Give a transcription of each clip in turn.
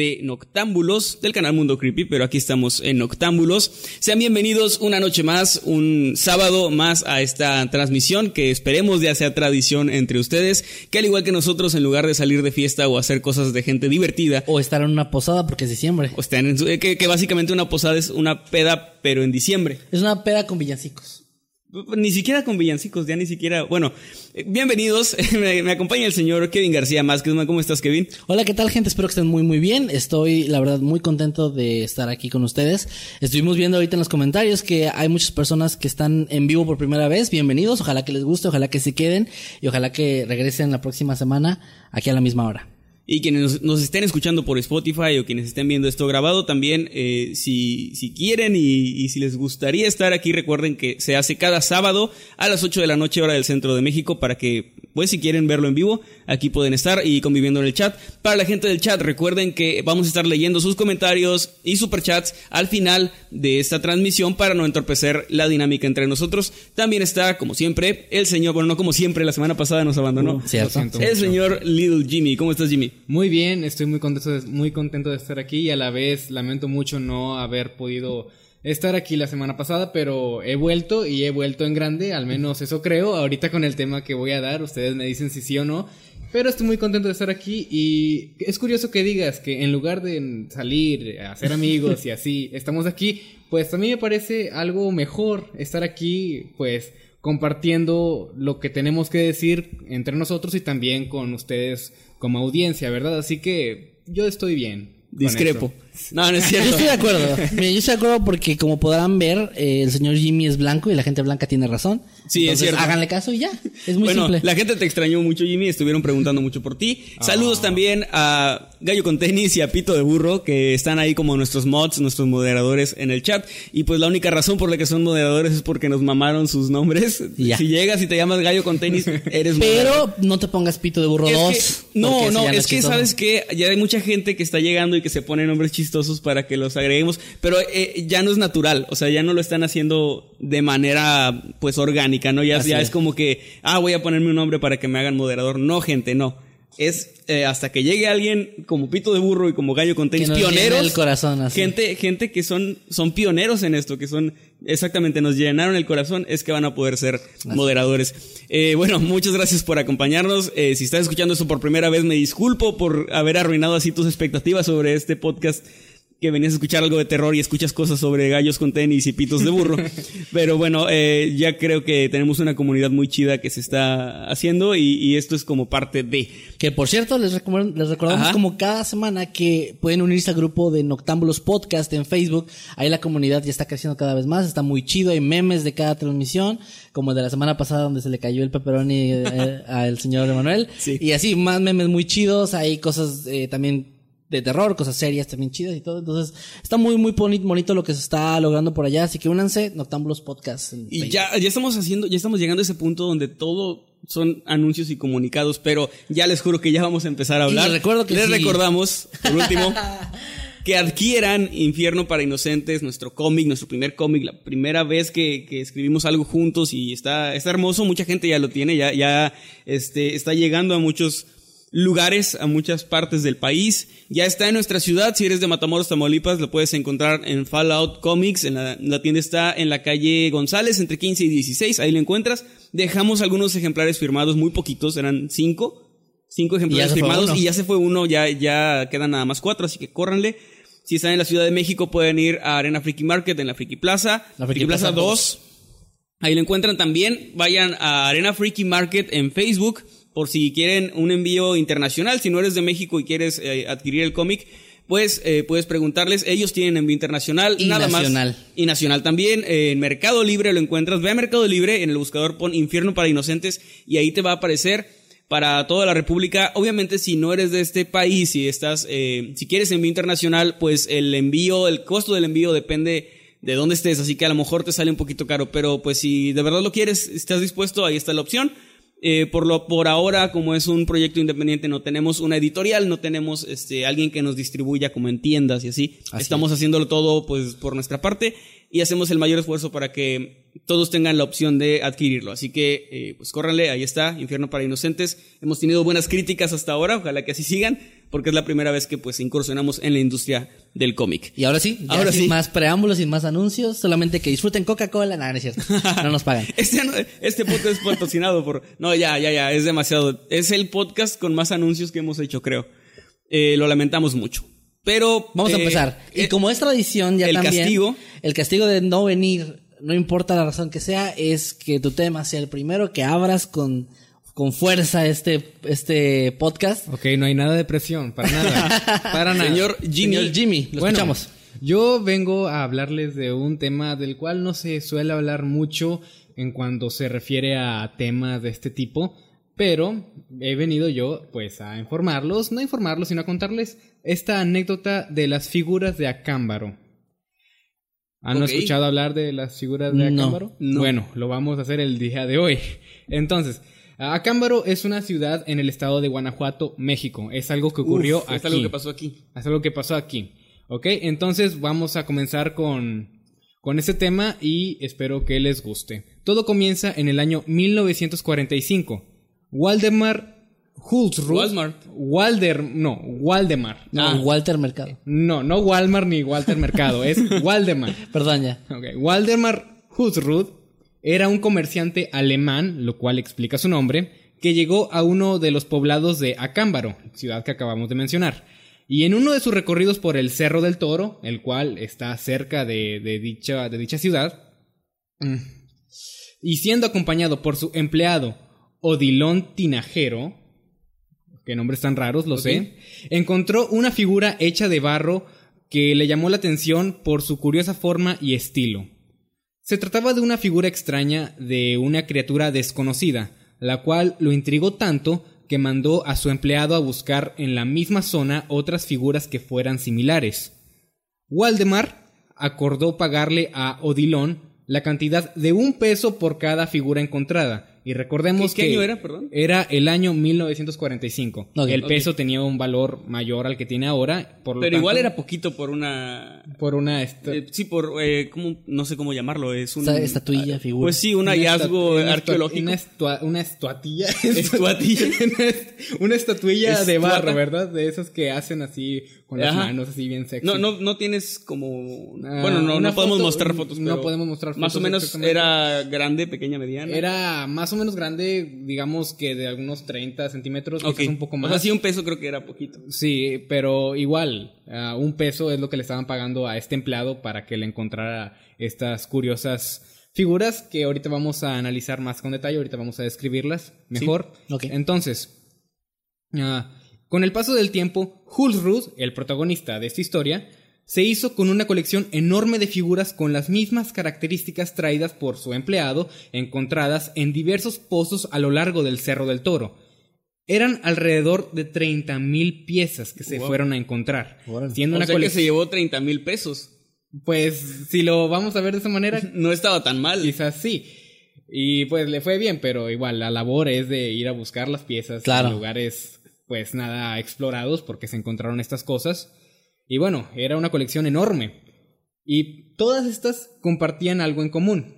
de Noctámbulos, del canal Mundo Creepy, pero aquí estamos en Noctámbulos. Sean bienvenidos una noche más, un sábado más a esta transmisión que esperemos ya sea tradición entre ustedes, que al igual que nosotros, en lugar de salir de fiesta o hacer cosas de gente divertida, O estar en una posada porque es diciembre. o estén en su- eh, que, que básicamente una posada es una peda, pero en diciembre. Es una peda con villancicos. Ni siquiera con villancicos, ya ni siquiera. Bueno, eh, bienvenidos. me, me acompaña el señor Kevin García Másquez. ¿Cómo estás, Kevin? Hola, ¿qué tal gente? Espero que estén muy muy bien. Estoy, la verdad, muy contento de estar aquí con ustedes. Estuvimos viendo ahorita en los comentarios que hay muchas personas que están en vivo por primera vez. Bienvenidos. Ojalá que les guste, ojalá que se queden y ojalá que regresen la próxima semana aquí a la misma hora. Y quienes nos, estén escuchando por Spotify o quienes estén viendo esto grabado, también, eh, si, si quieren y, y si les gustaría estar aquí, recuerden que se hace cada sábado a las 8 de la noche, hora del centro de México, para que, pues, si quieren verlo en vivo, aquí pueden estar y conviviendo en el chat. Para la gente del chat, recuerden que vamos a estar leyendo sus comentarios y superchats al final de esta transmisión para no entorpecer la dinámica entre nosotros. También está, como siempre, el señor, bueno, no como siempre, la semana pasada nos abandonó. ¿Cierto? siento el mucho. señor Little Jimmy. ¿Cómo estás, Jimmy? Muy bien, estoy muy contento, de, muy contento de estar aquí y a la vez lamento mucho no haber podido estar aquí la semana pasada, pero he vuelto y he vuelto en grande, al menos eso creo. Ahorita con el tema que voy a dar, ustedes me dicen si sí o no. Pero estoy muy contento de estar aquí y es curioso que digas que en lugar de salir, a hacer amigos y así, estamos aquí, pues a mí me parece algo mejor estar aquí, pues compartiendo lo que tenemos que decir entre nosotros y también con ustedes como audiencia, ¿verdad? Así que yo estoy bien. Discrepo. eso. No, no es Yo cierto. estoy de acuerdo. Mira, yo estoy de acuerdo porque como podrán ver, eh, el señor Jimmy es blanco y la gente blanca tiene razón. Sí, es cierto. Háganle caso y ya. Es muy bueno, simple. la gente te extrañó mucho, Jimmy. Estuvieron preguntando mucho por ti. Saludos también a Gallo con Tenis y a Pito de Burro, que están ahí como nuestros mods, nuestros moderadores en el chat. Y pues la única razón por la que son moderadores es porque nos mamaron sus nombres. Ya. Si llegas y te llamas Gallo con Tenis, eres moderador. Pero no te pongas pito de burro Es 2. que- no, no, es que sabes que ya hay mucha gente que está llegando y que se pone nombres chistosos para que los agreguemos, pero eh, ya no es natural, o sea, ya no lo están haciendo de manera pues orgánica, ¿no? Ya, Así ya es. es. como que, ah, voy a ponerme un nombre para que me hagan moderador. No, gente, no. Es eh, hasta que llegue alguien como Pito de Burro y como Gallo con tenis, pioneros. el corazón, así. Gente, gente que son, son pioneros en esto, que son exactamente, nos llenaron el corazón, es que van a poder ser moderadores. Eh, bueno, muchas gracias por acompañarnos. Eh, si estás escuchando esto por primera vez, me disculpo por haber arruinado así tus expectativas sobre este podcast que venías a escuchar algo de terror y escuchas cosas sobre gallos con tenis y pitos de burro. Pero bueno, eh, ya creo que tenemos una comunidad muy chida que se está haciendo y, y esto es como parte de. Que por cierto, les, recom- les recordamos Ajá. como cada semana que pueden unirse al grupo de Noctámbulos Podcast en Facebook. Ahí la comunidad ya está creciendo cada vez más, está muy chido, hay memes de cada transmisión, como el de la semana pasada donde se le cayó el pepperoni eh, al señor Emanuel. Sí. Y así, más memes muy chidos, hay cosas eh, también de terror, cosas serias también chidas y todo. Entonces, está muy, muy boni- bonito lo que se está logrando por allá. Así que únanse, Noctámbulos Podcast. en Y ya, ya estamos haciendo, ya estamos llegando a ese punto donde todo son anuncios y comunicados, pero ya les juro que ya vamos a empezar a hablar. les recuerdo que les sí. recordamos, por último, que adquieran Infierno para Inocentes, nuestro cómic, nuestro primer cómic, la primera vez que, que escribimos algo juntos y está, está hermoso, mucha gente ya lo tiene, ya, ya este, está llegando a muchos lugares, a muchas partes del país. Ya está en nuestra ciudad, si eres de Matamoros, Tamaulipas, lo puedes encontrar en Fallout Comics, en la, la tienda está en la calle González, entre 15 y 16, ahí lo encuentras. Dejamos algunos ejemplares firmados, muy poquitos, eran cinco. cinco ejemplares Y firmados y ya se fue uno, ya, ya quedan nada más cuatro, así que córranle. Si están en la Ciudad de México pueden ir a Arena Friki Market en la Friki Plaza. La Friki Plaza Plaza 2. Ahí lo encuentran también. Vayan a Arena Freaky Market en Facebook por si quieren un envío internacional. Si no eres de México y quieres eh, adquirir el cómic, pues eh, puedes preguntarles. Ellos tienen envío internacional. Y nada nacional. más. Y nacional también. Eh, en Mercado Libre lo encuentras. Ve a Mercado Libre, en el buscador pon Infierno para Inocentes y ahí te va a aparecer para toda la República. Obviamente, si no eres de este país, si estás, eh, si quieres envío internacional, pues el envío, el costo del envío depende de dónde estés, así que a lo mejor te sale un poquito caro, pero pues si de verdad lo quieres, estás dispuesto, ahí está la opción. Eh, por lo por ahora, como es un proyecto independiente, no tenemos una editorial, no tenemos este alguien que nos distribuya como en tiendas y así. Así Estamos haciéndolo todo pues por nuestra parte y hacemos el mayor esfuerzo para que todos tengan la opción de adquirirlo. Así que eh, pues córranle, ahí está, Infierno para Inocentes. Hemos tenido buenas críticas hasta ahora, ojalá que así sigan, porque es la primera vez que pues incursionamos en la industria del cómic. Y ahora sí, ya Ahora sin sí. más preámbulos, sin más anuncios, solamente que disfruten Coca-Cola. Nada, no es cierto. No nos pagan. Este, este podcast es patrocinado por... No, ya, ya, ya, es demasiado. Es el podcast con más anuncios que hemos hecho, creo. Eh, lo lamentamos mucho. Pero... Vamos a eh, empezar. Y eh, como es tradición ya el también. castigo. El castigo de no venir, no importa la razón que sea, es que tu tema sea el primero, que abras con, con fuerza este, este podcast. Ok, no hay nada de presión, para nada. Para nada. Señor Jimmy. Señor Jimmy, lo Bueno, escuchamos. Yo vengo a hablarles de un tema del cual no se suele hablar mucho en cuanto se refiere a temas de este tipo, pero he venido yo pues a informarlos, no a informarlos, sino a contarles esta anécdota de las figuras de Acámbaro. ¿Han escuchado hablar de las figuras de No, Acámbaro? no. Bueno, lo vamos a hacer el día de hoy. Entonces, Acámbaro es una ciudad en el estado de Guanajuato, México. Es algo que ocurrió uf, aquí. Es algo que pasó aquí. Es algo que pasó aquí. ¿Ok? Entonces vamos a comenzar con, con este tema y espero que les guste. Todo comienza en el año 1945. Waldemar Hulsrud. Walmart. Walder, no, Waldemar. No, Ah. Walter Mercado. No, no Walmart ni Walter Mercado, es Waldemar. Perdón ya. Ok, Waldemar Husrud era un comerciante alemán, lo cual explica su nombre, que llegó a uno de los poblados de Acámbaro, ciudad que acabamos de mencionar. Y en uno de sus recorridos por el Cerro del Toro, el cual está cerca de, de dicha, de dicha ciudad, y siendo acompañado por su empleado Odilon Tinajero, que nombres tan raros, lo sé, encontró una figura hecha de barro que le llamó la atención por su curiosa forma y estilo. Se trataba de una figura extraña de una criatura desconocida, la cual lo intrigó tanto que mandó a su empleado a buscar en la misma zona otras figuras que fueran similares. Waldemar acordó pagarle a Odilon la cantidad de un peso por cada figura encontrada. Y recordemos ¿Qué- qué que año era, perdón? Era el año 1945. Ok, el peso tenía un valor mayor al que tiene ahora. Por lo Pero tanto, igual era poquito por una... por una esta- eh, sí, por... Eh, ¿cómo? No sé cómo llamarlo. Es un... Esta- estatuilla, figura. Pues sí, un una hallazgo una arqueológico. Una, estua- una estatuilla. Estuatilla. una, est- una estatuilla de barro, ¿verdad? De esas que hacen así con las Ajá. manos, así bien sexy. No, no, no tienes como... Ah, bueno, no, una no podemos foto, mostrar fotos, no podemos mostrar Más o fotos menos era grande, pequeña, mediana. Era más o menos grande, digamos que de algunos 30 centímetros, Ok. quizás un poco O más. sea, sí, un peso creo que era poquito. Sí, pero igual, ah, un peso es lo que le estaban pagando a este empleado para que le encontrara estas curiosas figuras que ahorita vamos a analizar más con detalle, ahorita vamos a describirlas mejor. Ok. Entonces, ah, con el paso del tiempo, Hulsrud, el protagonista de esta historia, se hizo con una colección enorme de figuras con las mismas características traídas por su empleado, encontradas en diversos pozos a lo largo del Cerro del Toro. Eran alrededor de 30.000 piezas que se Wow. fueron a encontrar. Siendo O una sea que se llevó 30 mil pesos. Pues si lo vamos a ver de esa manera, No estaba tan mal. quizás sí. Y pues le fue bien, pero igual la labor es de ir a buscar las piezas Claro. en lugares pues nada explorados porque se encontraron estas cosas. Y bueno, era una colección enorme. Y todas estas compartían algo en común.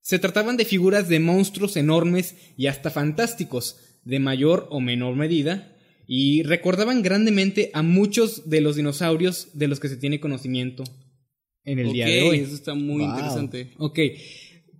Se trataban de figuras de monstruos enormes y hasta fantásticos, de mayor o menor medida, y recordaban grandemente a muchos de los dinosaurios de los que se tiene conocimiento en el día de hoy. Eso está muy Wow. interesante. Ok.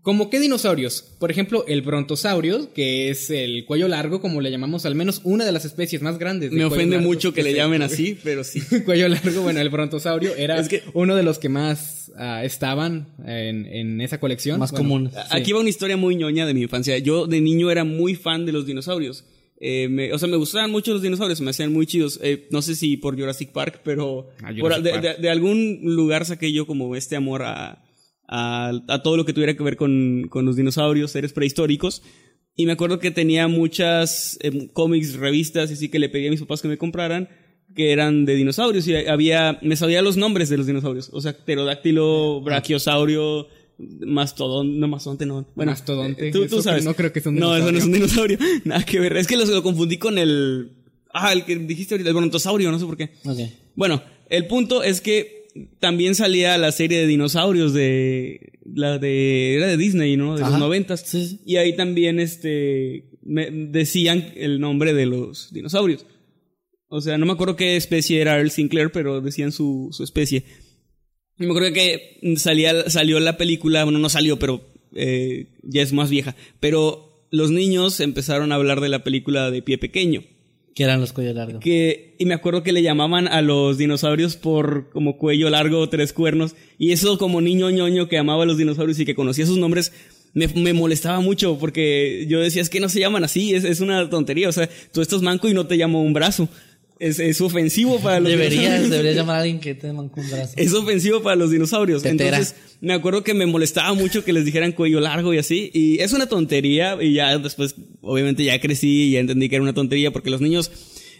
¿Cómo qué dinosaurios? Por ejemplo, el brontosaurio, que es el cuello largo, como le llamamos, al menos una de las especies más grandes. de Me ofende largo, mucho que le llamen así, pero sí. cuello largo, bueno, el brontosaurio era Es que- uno de los que más ah, estaban en, en esa colección. Más Bueno, común. Aquí va una historia muy ñoña de mi infancia. Yo de niño era muy fan de los dinosaurios. Eh, me- o sea, me gustaban mucho los dinosaurios, me hacían muy chidos. Eh, no sé si por Jurassic Park, pero Ah, por- Jurassic de, Park. de- de algún lugar saqué yo como este amor a, a, a todo lo que tuviera que ver con, con los dinosaurios, seres prehistóricos. Y me acuerdo que tenía muchas em, cómics, revistas, y así que le pedí a mis papás que me compraran, que eran de dinosaurios. Y había, me sabía los nombres de los dinosaurios. O sea, pterodáctilo, brachiosaurio, mastodón, no mastodonte, no. Bueno, Mastodonte, eh, tú, tú sabes. no creo que sea un No, eso no es un dinosaurio. Nada que ver. Es que lo, lo confundí con el. Ah, el que dijiste ahorita, el brontosaurio, no sé por qué. Ok. Bueno, el punto es que también salía la serie de dinosaurios de. La de. Era de Disney, ¿no? De Ajá. los noventas. Sí, sí. Y ahí también, este. me- decían el nombre de los dinosaurios. O sea, no me acuerdo qué especie era Earl Sinclair, pero decían su, su especie. Y me acuerdo que salía, salió la película, bueno, no salió, pero eh, ya es más vieja. Pero los niños empezaron a hablar de la película de Pie Pequeño. Que eran los cuello largo. Que, y me acuerdo que le llamaban a los dinosaurios por como cuello largo, tres cuernos. Y eso como niño ñoño que amaba a los dinosaurios y que conocía sus nombres, me, me molestaba mucho porque yo decía, es que no se llaman así, es, es una tontería. O sea, tú estás manco y no te llamo un brazo. Es, es ofensivo para los Deberías, dinosaurios. deberías llamar a alguien que te manque un brazo. Es ofensivo para los dinosaurios. Tetera. Entonces, me acuerdo que me molestaba mucho que les dijeran cuello largo y así. Y es una tontería. Y ya después, obviamente, ya crecí y ya entendí que era una tontería porque los niños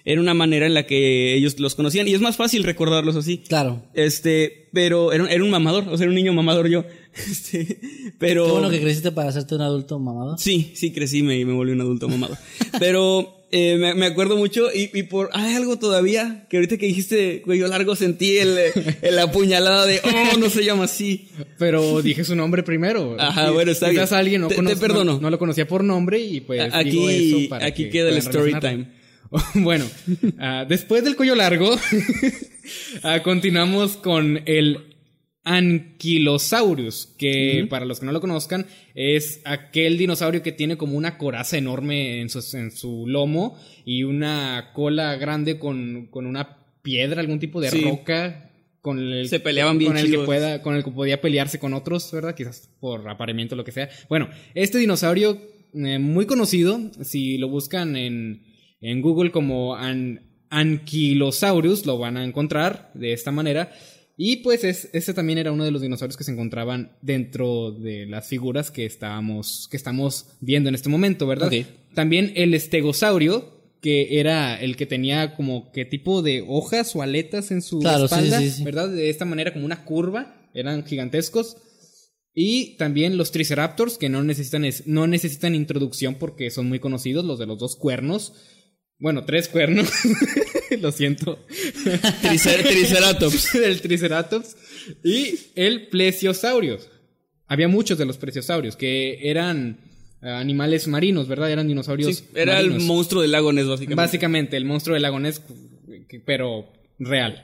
era una manera en la que ellos los conocían. Y es más fácil recordarlos así. Claro. Este, pero era, era un mamador, o sea, era un niño mamador yo. Este, pero. Qué bueno que creciste para hacerte un adulto mamado. Sí, sí, crecí me- y me volví un adulto mamado. Pero eh, me, me acuerdo mucho y, y por... Hay algo todavía que ahorita que dijiste cuello largo sentí el, el apuñalada de, oh, no se llama así. Pero dije su nombre primero. Ajá, bueno, está bien. alguien no, Te- perdono. no, no lo conocía por nombre y pues aquí- digo eso para aquí que queda el story time. bueno, ah, después del cuello largo, ah, continuamos con el Ankylosaurus, que para los que no lo conozcan, es aquel dinosaurio que tiene como una coraza enorme en su, en su lomo y una cola grande con, con una piedra, algún tipo de Sí. roca. Con el, Se peleaban bien con el que pueda, con el que podía pelearse con otros, ¿verdad? Quizás por apareamiento o lo que sea. Bueno, este dinosaurio eh, muy conocido, si lo buscan en, en Google como An- Ankylosaurus, lo van a encontrar de esta manera. Y pues es, este también era uno de los dinosaurios que se encontraban dentro de las figuras que estábamos, que estamos viendo en este momento, ¿verdad? También el estegosaurio, que era el que tenía como que tipo de hojas o aletas en su Claro, espalda, sí, sí. ¿verdad? De esta manera como una curva, eran gigantescos. Y también los Triceratops, que no necesitan, es- no necesitan introducción porque son muy conocidos, los de los dos cuernos. Bueno, tres cuernos. Lo siento. Tricer- Triceratops. el Triceratops. Y el Plesiosaurios. Había muchos de los Plesiosaurios que eran eh, animales marinos, ¿verdad? Eran dinosaurios. Sí, era el monstruo del lago Ness, básicamente. Básicamente, el monstruo del lago Ness, pero real.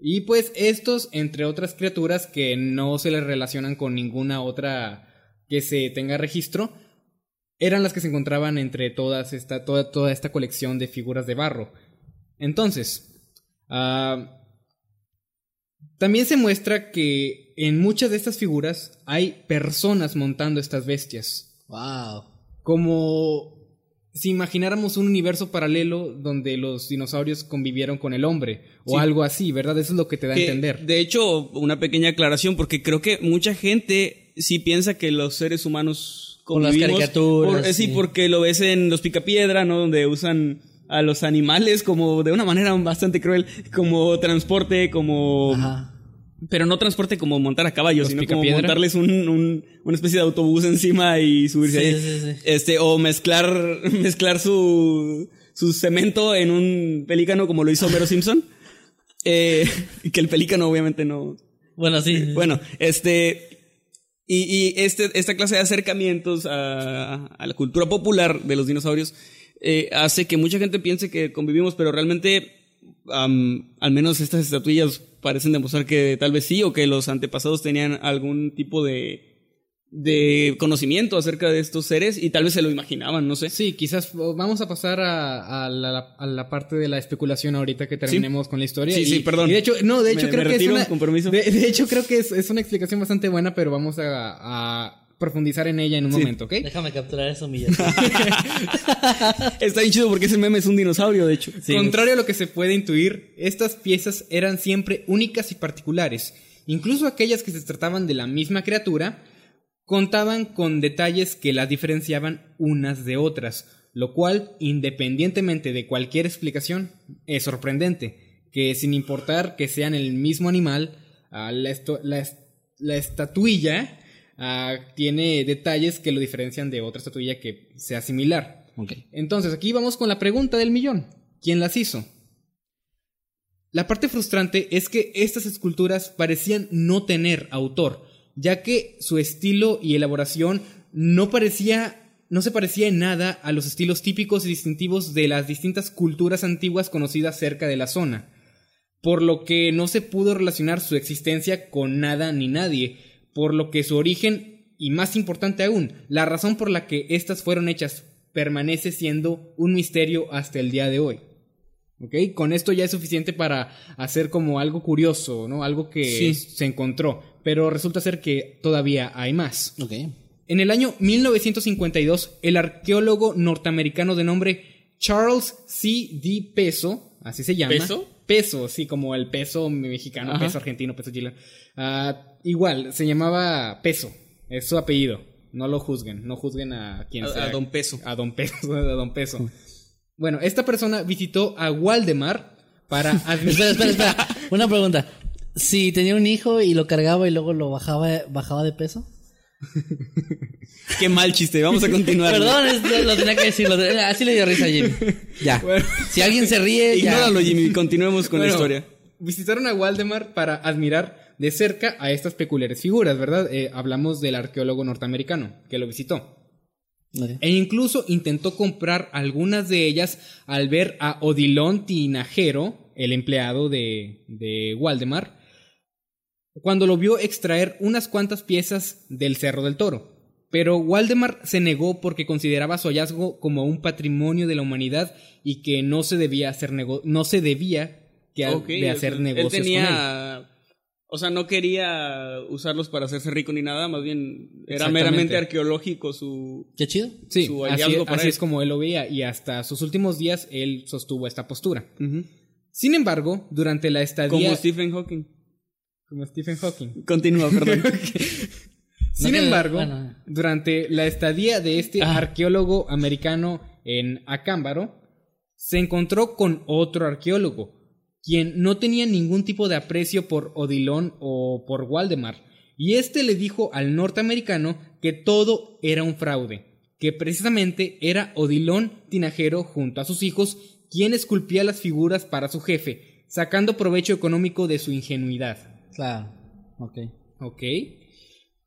Y pues estos, entre otras criaturas que no se les relacionan con ninguna otra que se tenga registro, eran las que se encontraban entre todas esta, toda, toda esta colección de figuras de barro. Entonces, ah, también se muestra que en muchas de estas figuras hay personas montando estas bestias Wow. como si imagináramos un universo paralelo donde los dinosaurios convivieron con el hombre o Sí. algo así, ¿verdad? Eso es lo que te da a entender. De hecho, una pequeña aclaración, porque creo que mucha gente sí piensa que los seres humanos Con las caricaturas, por- eh, sí, sí. porque lo ves en los Picapiedra, ¿no? Donde usan a los animales como de una manera bastante cruel, como transporte, como... Ajá. Pero no transporte como montar a caballo, ¿Los sino como montarles un, un- una especie de autobús encima y subirse Sí, ahí. sí, sí. Este, o mezclar, mezclar su, su cemento en un pelícano como lo hizo Homero Simpson. Eh, que el pelícano obviamente no. Bueno, sí. Bueno, este. Y, y este, esta clase de acercamientos a, a la cultura popular de los dinosaurios eh, hace que mucha gente piense que convivimos, pero realmente, am, al menos estas estatuillas parecen demostrar que tal vez sí, o que los antepasados tenían algún tipo de, de conocimiento acerca de estos seres y tal vez se lo imaginaban, no sé. Sí, quizás vamos a pasar a, a la, a la parte de la especulación ahorita que terminemos con la historia. Sí, Y- sí, perdón. y de hecho, no, de Me- hecho me creo que es una, con permiso. De, de hecho creo que es, es una explicación bastante buena, pero vamos a, a profundizar en ella en un Sí. momento, ¿ok? Déjame capturar eso, Millas. Está bien chido porque ese meme es un dinosaurio, de hecho. Contrario a lo que se puede intuir, estas piezas eran siempre únicas y particulares. Incluso aquellas que se trataban de la misma criatura contaban con detalles que las diferenciaban unas de otras, lo cual, independientemente de cualquier explicación, es sorprendente, que sin importar que sean el mismo animal, ah, la, estatuilla ah, tiene detalles que lo diferencian de otra estatuilla que sea similar. Entonces, aquí vamos con la pregunta del millón. ¿Quién las hizo? La parte frustrante es que estas esculturas parecían no tener autor, ya que su estilo y elaboración no parecía no se parecía en nada a los estilos típicos y distintivos de las distintas culturas antiguas conocidas cerca de la zona, por lo que no se pudo relacionar su existencia con nada ni nadie, por lo que su origen, y más importante aún, la razón por la que éstas fueron hechas permanece siendo un misterio hasta el día de hoy. ¿Ok? Con esto ya es suficiente para hacer como algo curioso, ¿no? Algo que Sí. se encontró. Pero resulta ser que todavía hay más. Ok. En el año 1952, el arqueólogo norteamericano de nombre Charles C. D. Peso, así se llama. ¿Peso? Peso, sí, como el peso mexicano, Ajá. peso argentino, peso chileno. Ah, igual, se llamaba Peso, es su apellido. No lo juzguen, no juzguen a quien A- sea. a don Peso. A don Peso, a don Peso. Bueno, esta persona visitó a Waldemar para Espera, espera, espera. Una pregunta. Si tenía un hijo y lo cargaba y luego lo bajaba, bajaba de peso. Qué mal chiste, vamos a continuar. Perdón, es- lo tenía que decir. tenía- así le dio risa a Jimmy. Ya. Bueno. Si alguien se ríe, ya. Ignóralo, Jimmy, continuemos con Bueno, la historia. Visitaron a Waldemar para admirar de cerca a estas peculiares figuras, ¿verdad? Eh, hablamos del arqueólogo norteamericano que lo visitó. E incluso intentó comprar algunas de ellas al ver a Odilon Tinajero, el empleado de, de Waldemar, cuando lo vio extraer unas cuantas piezas del Cerro del Toro. Pero Waldemar se negó porque consideraba su hallazgo como un patrimonio de la humanidad y que no se debía hacer nego- no se debía que Ok, de hacer o sea, negocios Él con él. tenía. O sea, no quería usarlos para hacerse rico ni nada, más bien era meramente arqueológico su. Qué chido. Sí, su así, hallazgo para así él. es como él lo veía y hasta sus últimos días él sostuvo esta postura. Sin embargo, durante la estadía Como Stephen Hawking. Como Stephen Hawking. Continúa, perdón. Sin No, embargo, bueno. durante la estadía de este Ah. arqueólogo americano en Acámbaro, se encontró con otro arqueólogo, quien no tenía ningún tipo de aprecio por Odilon o por Waldemar, y este le dijo al norteamericano que todo era un fraude, que precisamente era Odilon Tinajero junto a sus hijos quien esculpía las figuras para su jefe, sacando provecho económico de su ingenuidad. Claro. Ok. ¿Ok?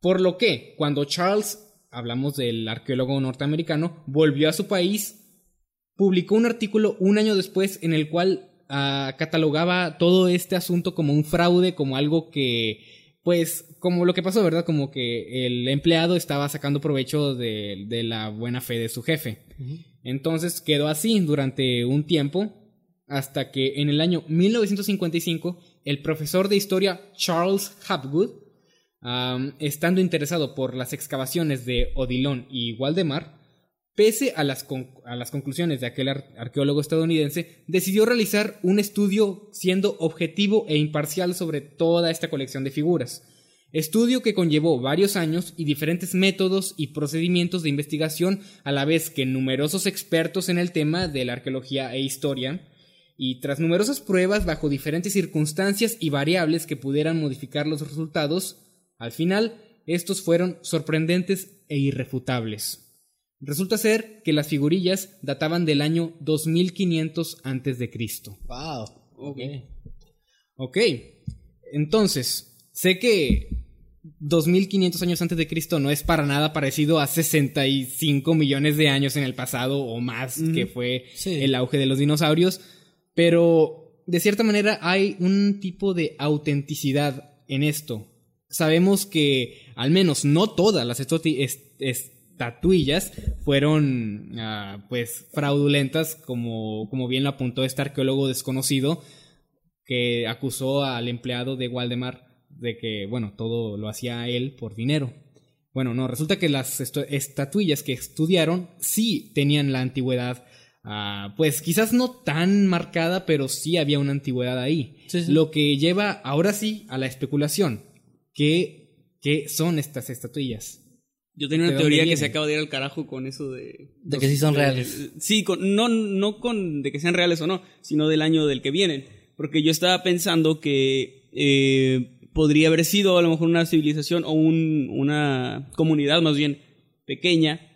Por lo que, cuando Charles, hablamos del arqueólogo norteamericano, volvió a su país, publicó un artículo un año después en el cual ah, catalogaba todo este asunto como un fraude, como algo que, pues, como lo que pasó, ¿verdad? Como que el empleado estaba sacando provecho de, de la buena fe de su jefe. Entonces quedó así durante un tiempo, hasta que en el año 1955 el profesor de historia Charles Hapgood, estando interesado por las excavaciones de Odilon y Waldemar, pese a las, a las conclusiones de aquel ar- arqueólogo estadounidense, decidió realizar un estudio siendo objetivo e imparcial sobre toda esta colección de figuras. Estudio que conllevó varios años y diferentes métodos y procedimientos de investigación, a la vez que numerosos expertos en el tema de la arqueología e historia, y tras numerosas pruebas bajo diferentes circunstancias y variables que pudieran modificar los resultados, al final estos fueron sorprendentes e irrefutables. Resulta ser que las figurillas databan del año 2500 antes de Cristo. Wow. Ok. Ok, entonces, sé que 2500 años antes de Cristo no es para nada parecido a 65 millones de años en el pasado o más, que fue Sí. el auge de los dinosaurios, pero de cierta manera hay un tipo de autenticidad en esto. sabemos que al menos no todas las estatuillas fueron ah, pues fraudulentas, como, como bien lo apuntó este arqueólogo desconocido que acusó al empleado de Waldemar de que, bueno, todo lo hacía él por dinero. Bueno, no, resulta que las estatuillas que estudiaron sí tenían la antigüedad, ah, pues quizás no tan marcada, pero sí había una antigüedad ahí. Lo que lleva ahora sí a la especulación. ¿Qué, qué son estas estatuillas? Yo tenía una teoría que se acaba de ir al carajo con eso de... De que sí son reales. sí, con, no, no con de que sean reales o no, sino del año del que vienen. Porque yo estaba pensando que eh, podría haber sido a lo mejor una civilización o una comunidad más bien pequeña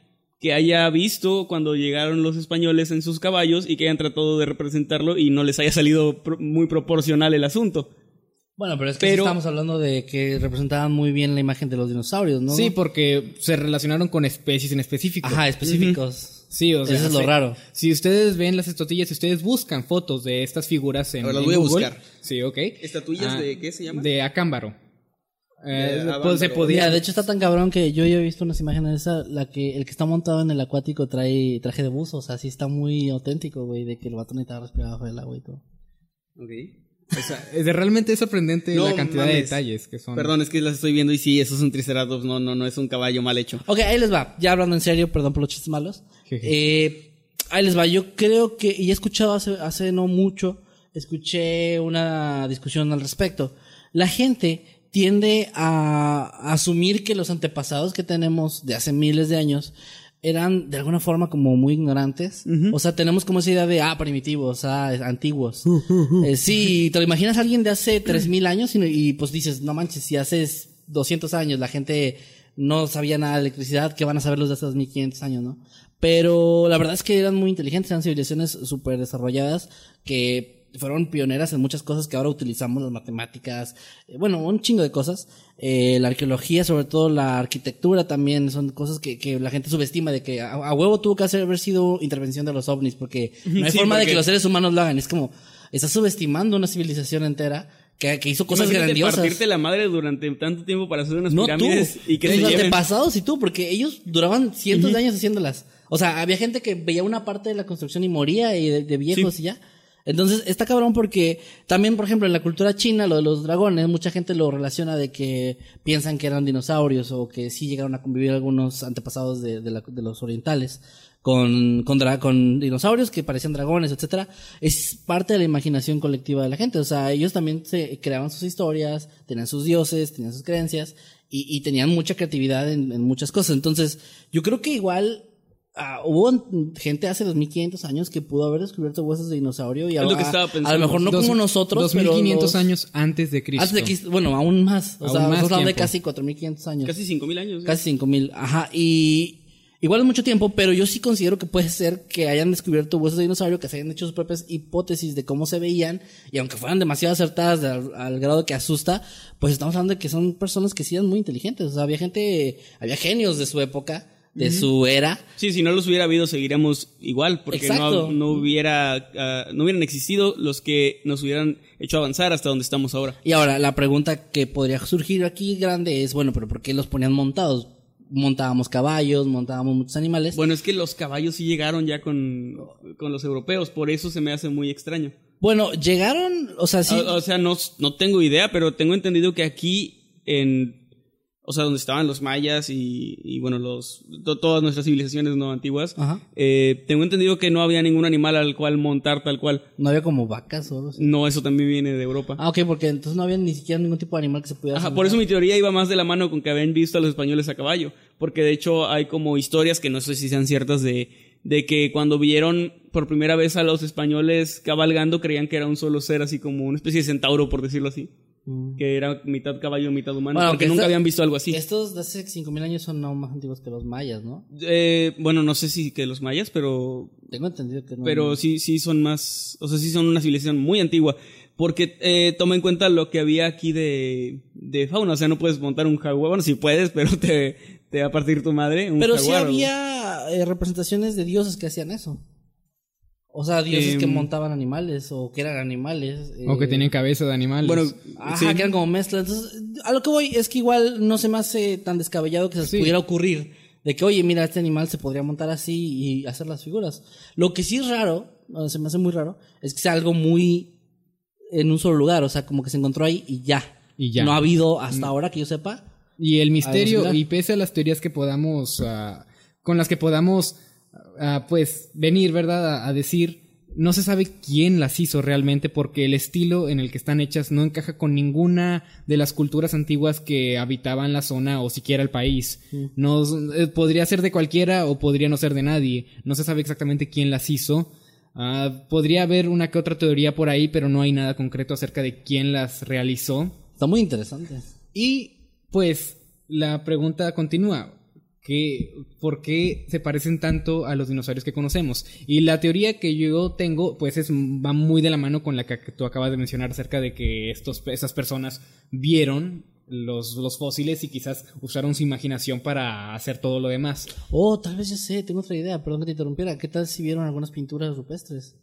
que haya visto cuando llegaron los españoles en sus caballos y que hayan tratado de representarlo y no les haya salido muy proporcional el asunto. Bueno, pero es que estamos hablando de que representaban muy bien la imagen de los dinosaurios, ¿no? Sí, porque se relacionaron con especies en específico. Ajá, específicos. Sí, o sea, eso es lo raro. Si ustedes ven las estatuillas, si ustedes buscan fotos de estas figuras en, Ahora las voy a buscar. Sí, ok. ¿Estatuillas de qué se llama? De acámbaro. Eh, pues se podía. de hecho está tan cabrón que yo ya he visto unas imágenes esa, la que el que está montado en el acuático trae traje de buzo, o sea, sí está muy auténtico, güey, de que el vato necesitaba respirar bajo el agua y todo. Ok. O sea, es realmente sorprendente la cantidad de detalles que son. Perdón, es que las estoy viendo y sí, eso es un triceratops, no, no, no es un caballo mal hecho. Ok, ahí les va. Ya hablando en serio, perdón por los chistes malos. eh, ahí les va. Yo creo que, y he escuchado hace, hace no mucho, escuché una discusión al respecto. La gente tiende a asumir que los antepasados que tenemos de hace miles de años eran de alguna forma como muy ignorantes. O sea, tenemos como esa idea de, ah, primitivos, ah, antiguos. eh, sí, te lo imaginas a alguien de hace 3000 años y, pues dices, no manches, si hace 200 años la gente no sabía nada de electricidad, ¿qué van a saber los de hace 2500 años, no? Pero la verdad es que eran muy inteligentes, eran civilizaciones súper desarrolladas que fueron pioneras en muchas cosas que ahora utilizamos, las matemáticas, eh, bueno, un chingo de cosas. Eh, la arqueología, sobre todo la arquitectura también, son cosas que, que la gente subestima de que a, huevo tuvo que hacer, haber sido intervención de los ovnis, porque no hay forma de que los seres humanos lo hagan. Es como, estás subestimando una civilización entera que, que hizo cosas Imagínate grandiosas. partirte la madre durante tanto tiempo para hacer unas pirámides y que los antepasados y tú, porque ellos duraban cientos de años haciéndolas. O sea, había gente que veía una parte de la construcción y moría y de, viejos y ya. Entonces, está cabrón porque también, por ejemplo, en la cultura china, lo de los dragones, mucha gente lo relaciona de que piensan que eran dinosaurios o que sí llegaron a convivir algunos antepasados de, de, de los orientales con, con, con, dinosaurios que parecían dragones, etcétera. Es parte de la imaginación colectiva de la gente. O sea, ellos también se creaban sus historias, tenían sus dioses, tenían sus creencias y, y tenían mucha creatividad en, en muchas cosas. Entonces, yo creo que igual Ah, hubo gente hace 2500 años que pudo haber descubierto huesos de dinosaurio y a, lo mejor no como nosotros, 2500 años antes de Cristo. Antes de Cristo, bueno, aún más, o sea, estamos hablando de casi 4500 años. Casi 5000 años. Casi 5000, ajá, y igual es mucho tiempo, pero yo sí considero que puede ser que hayan descubierto huesos de dinosaurio, que se hayan hecho sus propias hipótesis de cómo se veían y aunque fueran demasiado acertadas al, grado que asusta, pues estamos hablando de que son personas que sí eran muy inteligentes, o sea, había gente, había genios de su época de su era. Sí, si no los hubiera habido, seguiríamos igual, porque no, no, hubiera, ah, no hubieran existido los que nos hubieran hecho avanzar hasta donde estamos ahora. Y ahora, la pregunta que podría surgir aquí grande es, bueno, pero ¿por qué los ponían montados? Montábamos caballos, montábamos muchos animales. Bueno, es que los caballos sí llegaron ya con, con los europeos, por eso se me hace muy extraño. Bueno, llegaron, o sea, sí. O, o sea, no, no tengo idea, pero tengo entendido que aquí en o sea, donde estaban los mayas y, y bueno, los, todas nuestras civilizaciones no antiguas, eh, tengo entendido que no había ningún animal al cual montar tal cual. ¿No había como vacas o algo así? No, eso también viene de Europa. Ah, ok, porque entonces no había ni siquiera ningún tipo de animal que se pudiera... Ajá, por eso mi teoría iba más de la mano con que habían visto a los españoles a caballo, porque de hecho hay como historias que no sé si sean ciertas de, de que cuando vieron por primera vez a los españoles cabalgando creían que era un solo ser, así como una especie de centauro, por decirlo así. Mm. que era mitad caballo, mitad humano, porque nunca habían visto algo así. Estos de hace 5000 años son no más antiguos que los mayas, ¿no? Eh, bueno, no sé si que los mayas, pero tengo entendido que no. Pero sí sí son más, o sea, sí son una civilización muy antigua, porque eh, toma en cuenta lo que había aquí de de fauna, o sea, no puedes montar un jaguar, bueno, sí puedes, pero te te va a partir tu madre un Pero sí había eh, representaciones de dioses que hacían eso. O sea, dioses que em, montaban animales o que eran animales. o que eh, tenían cabeza de animales. Bueno, ajá, que eran como mezclas. Entonces, a lo que voy es que igual no se me hace tan descabellado que se les Sí. pudiera ocurrir de que, oye, mira, este animal se podría montar así y hacer las figuras. Lo que sí es raro, o se me hace muy raro, es que sea algo muy en un solo lugar, o sea, como que se encontró ahí y ya. Y ya. Mm. No ha habido hasta ahora que yo sepa. Y el misterio, y pese a las teorías que podamos, ah, con las que podamos, pues, venir, ¿verdad? A, a decir, no se sabe quién las hizo realmente porque el estilo en el que están hechas no encaja con ninguna de las culturas antiguas que habitaban la zona o siquiera el país. No, eh, podría ser de cualquiera o podría no ser de nadie. No se sabe exactamente quién las hizo. Ah, podría haber una que otra teoría por ahí, pero no hay nada concreto acerca de quién las realizó. Está muy interesante. Y pues la pregunta continúa. ¿Qué, ¿Por qué se parecen tanto a los dinosaurios que conocemos? Y la teoría que yo tengo, pues es, va muy de la mano con la que tú acabas de mencionar acerca de que estos, esas personas vieron los, los fósiles y quizás usaron su imaginación para hacer todo lo demás. Oh, tal vez ya sé, tengo otra idea, perdón que te interrumpiera. ¿Qué tal si vieron algunas pinturas rupestres?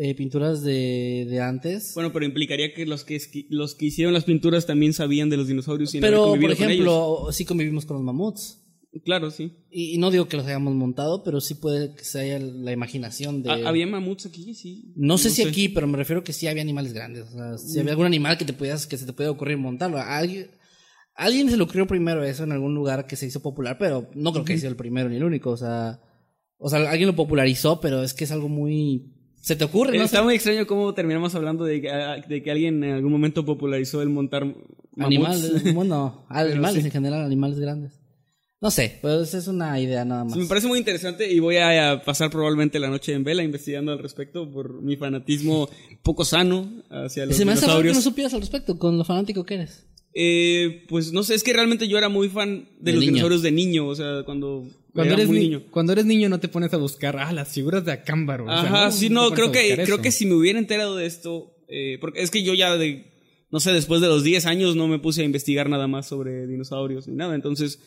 Eh, pinturas de, de antes. Bueno, pero implicaría que los que los que hicieron las pinturas también sabían de los dinosaurios y no pero, por con ejemplo, sí convivimos con los mamuts. Claro, sí. Y, y no digo que los hayamos montado, pero sí puede que se haya la imaginación de... ¿Había mamuts aquí? Sí. No sé si aquí, pero me refiero que sí había animales grandes. O sea, si había algún animal que te pudieras, que se te pudiera ocurrir montarlo. Alguien, alguien se le ocurrió primero eso en algún lugar que se hizo popular, pero no creo que haya sido el primero ni el único. O sea, o sea, alguien lo popularizó, pero es que es algo muy. Se te ocurre, ¿no? Está muy extraño cómo terminamos hablando de que, ah, de que alguien en algún momento popularizó el montar mamuts. Animales, bueno, animales en general, animales grandes. No sé, pues es una idea nada más. Me parece muy interesante y voy a, a pasar probablemente la noche en vela investigando al respecto por mi fanatismo poco sano hacia los Se me hace raro que dinosaurios. no supieras al respecto, con lo fanático que eres. Eh, pues no sé, es que realmente yo era muy fan de, De los niño. dinosaurios de niño, o sea, cuando, Cuando era eres, muy ni- niño. cuando eres niño no te pones a buscar, ah, las figuras de Acámbaro. o sea, Ajá, sí, no, creo a que, creo eso. que si me hubiera enterado de esto, eh, porque es que yo ya de, no sé, después de los 10 años no me puse a investigar nada más sobre dinosaurios ni nada, entonces,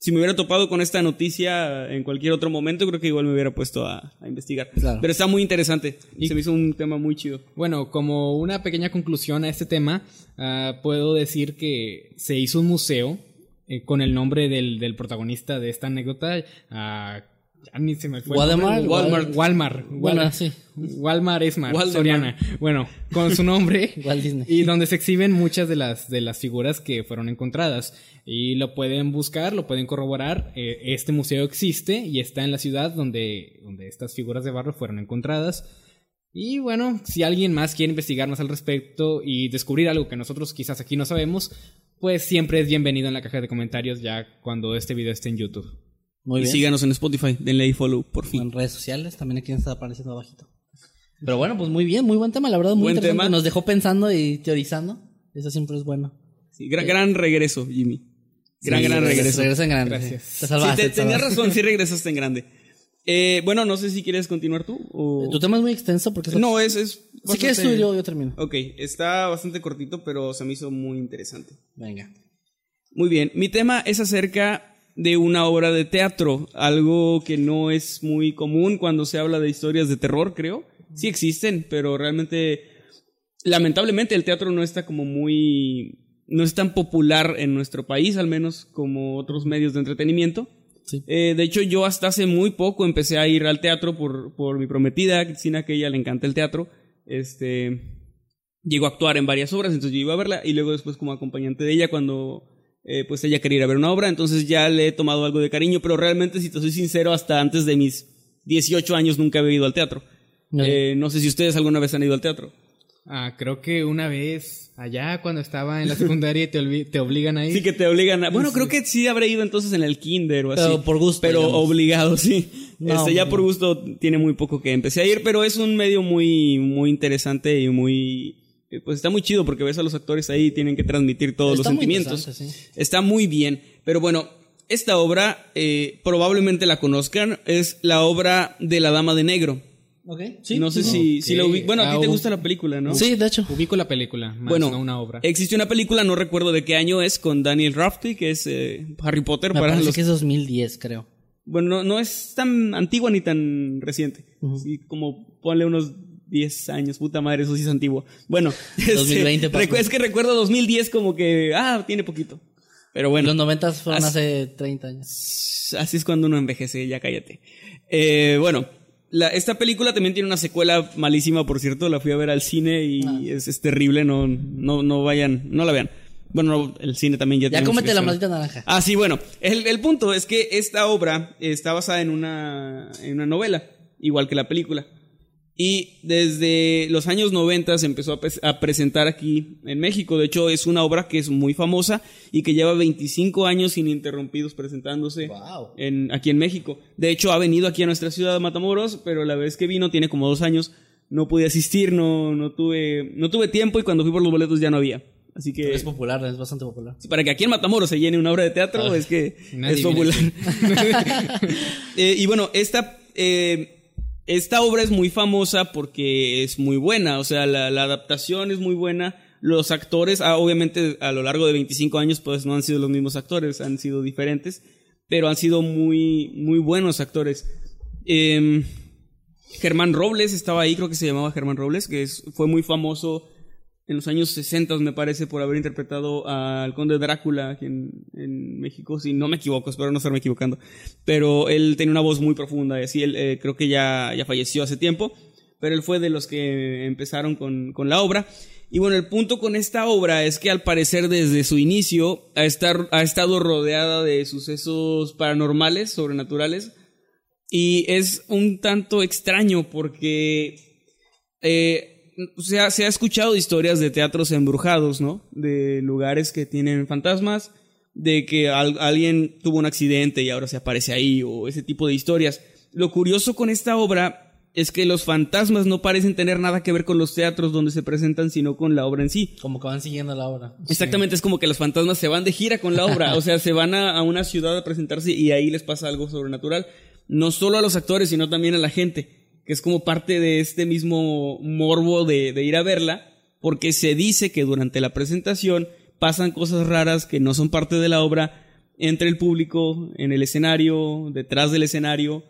si me hubiera topado con esta noticia en cualquier otro momento, creo que igual me hubiera puesto a, a investigar. Claro. Pero está muy interesante y se me hizo un tema muy chido. Bueno, como una pequeña conclusión a este tema, ah, puedo decir que se hizo un museo eh, con el nombre del, del protagonista de esta anécdota. ah, ya ni se me fue. Walmart. Walmart. Bueno, Wal- sí. Walmart Esmar, Waldemar. Soriana. Bueno, con su nombre. Walt Disney. Y donde se exhiben muchas de las, de las figuras que fueron encontradas. Y lo pueden buscar, lo pueden corroborar. Eh, este museo existe y está en la ciudad donde, donde estas figuras de barro fueron encontradas. Y bueno, si alguien más quiere investigar más al respecto y descubrir algo que nosotros quizás aquí no sabemos, pues siempre es bienvenido en la caja de comentarios ya cuando este video esté en YouTube. Muy y bien. síganos en Spotify, denle ahí follow, por fin. en redes sociales, también aquí está apareciendo abajito. Pero bueno, pues muy bien, muy buen tema, la verdad, muy Buen interesante. tema. Nos dejó pensando y teorizando. Eso siempre es bueno. Sí, gran, gran regreso, Jimmy. Gran, Sí, gran regreso. Regresa en grande. Gracias. sí. Te Sí, salvaste. te- te tenías razón, sí regresaste en grande. Eh, bueno, no sé si quieres continuar tú o... Tu tema es muy extenso porque No, es... es Si quieres tú, bastante- yo, yo termino. Ok, está bastante cortito, pero se me hizo muy interesante. Venga. Muy bien, mi tema es acerca de una obra de teatro, algo que no es muy común cuando se habla de historias de terror, creo. Sí existen, pero realmente, lamentablemente, el teatro no está como muy... no es tan popular en nuestro país, al menos como otros medios de entretenimiento. Sí. Eh, de hecho, yo hasta hace muy poco empecé a ir al teatro por, por mi prometida, Cristina, que a ella le encanta el teatro. Este, llegó a actuar en varias obras, entonces yo iba a verla y luego después como acompañante de ella cuando eh, pues ella quería ir a ver una obra, entonces ya le he tomado algo de cariño, pero realmente si te soy sincero, hasta antes de mis 18 años nunca había ido al teatro. Eh, no sé si ustedes alguna vez han ido al teatro. Ah, creo que una vez allá cuando estaba en la secundaria y te, te obligan a ir. Sí que te obligan a... Bueno, creo que sí habré ido entonces en el kinder o así. Pero por gusto, Pero digamos. obligado, sí. No, este, ya por gusto tiene muy poco que empecé a ir, pero es un medio muy, muy interesante y muy... eh, Pues está muy chido porque ves a los actores ahí tienen que transmitir todos Está los muy sentimientos. sí. Está muy bien. Pero bueno, esta obra eh, probablemente la conozcan. Es la obra de La Dama de Negro. Ok. Sí. no sé sí, si, si la Ok. ubi- Bueno, a ti te gusta la película, ¿no? Sí, de hecho. Ubico la película, más Bueno, no una obra. existe una película, no recuerdo de qué año es, con Daniel Radcliffe, que es eh, Harry Potter. Me para parece los que es 2010, creo. Bueno, no, no es tan antigua ni tan reciente. Sí, como ponle unos 10 años, puta madre, eso sí es antiguo. Bueno, 2020 este, pasó. recu- es que recuerdo 2010 como que, ah, tiene poquito. Pero bueno. Los noventas fueron As- hace 30 años. Así es cuando uno envejece, ya cállate. Eh, bueno, la- esta película también tiene una secuela malísima, por cierto. La fui a ver al cine y Ah. es, es terrible. No, no, no vayan, no la vean. Bueno, no, el cine también ya Ya cómete la maldita naranja. Ah, sí, bueno. El, el punto es que esta obra está basada en una, en una novela, igual que la película. Y desde los años 90 se empezó a, pres- a presentar aquí en México. De hecho, es una obra que es muy famosa y que lleva 25 años ininterrumpidos presentándose Wow. en, aquí en México. De hecho, ha venido aquí a nuestra ciudad de Matamoros, pero la vez que vino, tiene como dos años, no pude asistir, no, no, tuve, no tuve tiempo y cuando fui por los boletos ya no había. Así que... Es popular, es bastante popular. Para que aquí en Matamoros se llene una obra de teatro Ah. es que es popular. Eh, y bueno, esta, eh, esta obra es muy famosa porque es muy buena. O sea, la, adaptación es muy buena. Los actores, ah, obviamente a lo largo de 25 años, pues no han sido los mismos actores, han sido diferentes, pero han sido muy, muy buenos actores. Em, Germán Robles estaba ahí, creo que se llamaba Germán Robles, que fue muy famoso en los años 60, me parece, por haber interpretado al conde Drácula aquí en, en México, si no me equivoco, espero no estarme equivocando. Pero él tenía una voz muy profunda y así, él eh, creo que ya, ya falleció hace tiempo, pero él fue de los que empezaron con, con la obra. Y bueno, el punto con esta obra es que al parecer desde su inicio ha, estar, ha estado rodeada de sucesos paranormales, sobrenaturales, y es un tanto extraño porque eh, se, ha, se ha escuchado historias de teatros embrujados, ¿no? De lugares que tienen fantasmas, de que al- alguien tuvo un accidente y ahora se aparece ahí, o ese tipo de historias. Lo curioso con esta obra es que los fantasmas no parecen tener nada que ver con los teatros donde se presentan, sino con la obra en sí. Como que van siguiendo la obra. Exactamente, es como que los fantasmas se van de gira con la obra, o sea, se van a, a una ciudad a presentarse y ahí les pasa algo sobrenatural. No solo a los actores, sino también a la gente, que es como parte de este mismo morbo de, de ir a verla, porque se dice que durante la presentación pasan cosas raras que no son parte de la obra entre el público, en el escenario, detrás del escenario.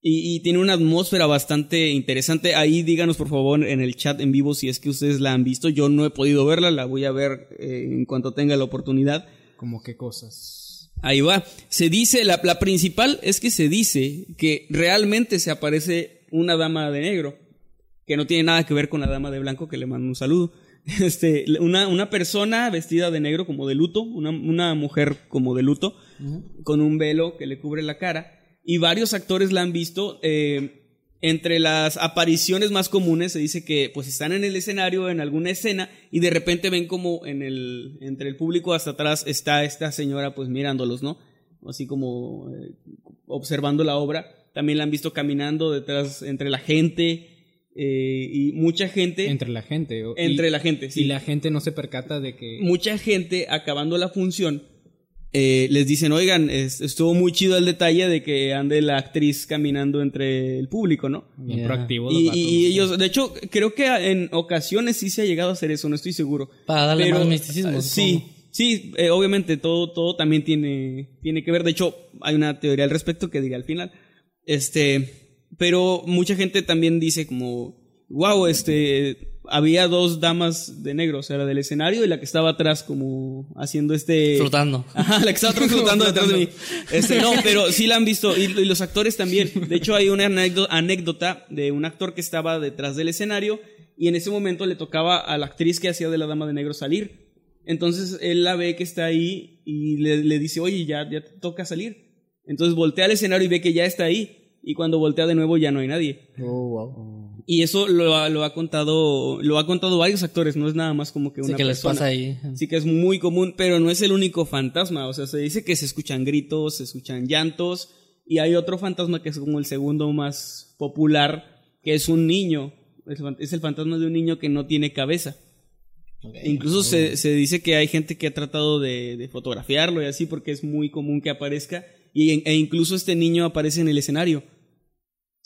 Y, y tiene una atmósfera bastante interesante. Ahí díganos por favor en el chat en vivo si es que ustedes la han visto. Yo no he podido verla, la voy a ver eh, en cuanto tenga la oportunidad. Como qué cosas. Ahí va. Se dice, la, la principal es que se dice que realmente se aparece una dama de negro, que no tiene nada que ver con la dama de blanco, que le mando un saludo. Este, una, una persona vestida de negro como de luto, una, una mujer como de luto, con un velo que le cubre la cara, y varios actores la han visto. eh, entre las apariciones más comunes se dice que pues están en el escenario en alguna escena y de repente ven como en el entre el público hasta atrás está esta señora pues mirándolos, ¿no? Así como eh, observando la obra. También la han visto caminando detrás entre la gente eh, y mucha gente Entre la gente. o- entre y- la gente, sí. Y la gente no se percata de que. mucha gente acabando la función eh, les dicen, oigan, es- estuvo muy chido el detalle de que ande la actriz caminando entre el público, ¿no? Bien Yeah. proactivos los Y, y ellos, de hecho, creo que en ocasiones sí se ha llegado a hacer eso, no estoy seguro. Para darle Pero, más misticismo. supongo. Sí, sí, eh, obviamente todo, todo también tiene, tiene que ver. De hecho, hay una teoría al respecto que diré al final. Este, pero mucha gente también dice como, wow, este, había dos damas de negro, o sea, la del escenario y la que estaba atrás como haciendo este... Flotando. Ajá, la que estaba atrás flotando detrás de mí. Este, no, pero sí la han visto. Y, y los actores también. De hecho, hay una anécdo- anécdota de un actor que estaba detrás del escenario y en ese momento le tocaba a la actriz que hacía de la dama de negro salir. Entonces él la ve que está ahí y le, le dice, oye, ya, ya te toca salir. Entonces voltea al escenario y ve que ya está ahí. Y cuando voltea de nuevo ya no hay nadie. Oh, wow. Y eso lo, ha- lo ha contado, lo ha contado varios actores, no es nada más como que una Sí, que les pasa ahí. Sí que es muy común, pero no es el único fantasma. O sea, se dice que se escuchan gritos, se escuchan llantos. Y hay otro fantasma que es como el segundo más popular, que es un niño. Es el fan- Es el fantasma de un niño que no tiene cabeza. Incluso se, se dice que hay gente que ha tratado de, de fotografiarlo y así porque es muy común que aparezca. Y, e incluso este niño aparece en el escenario.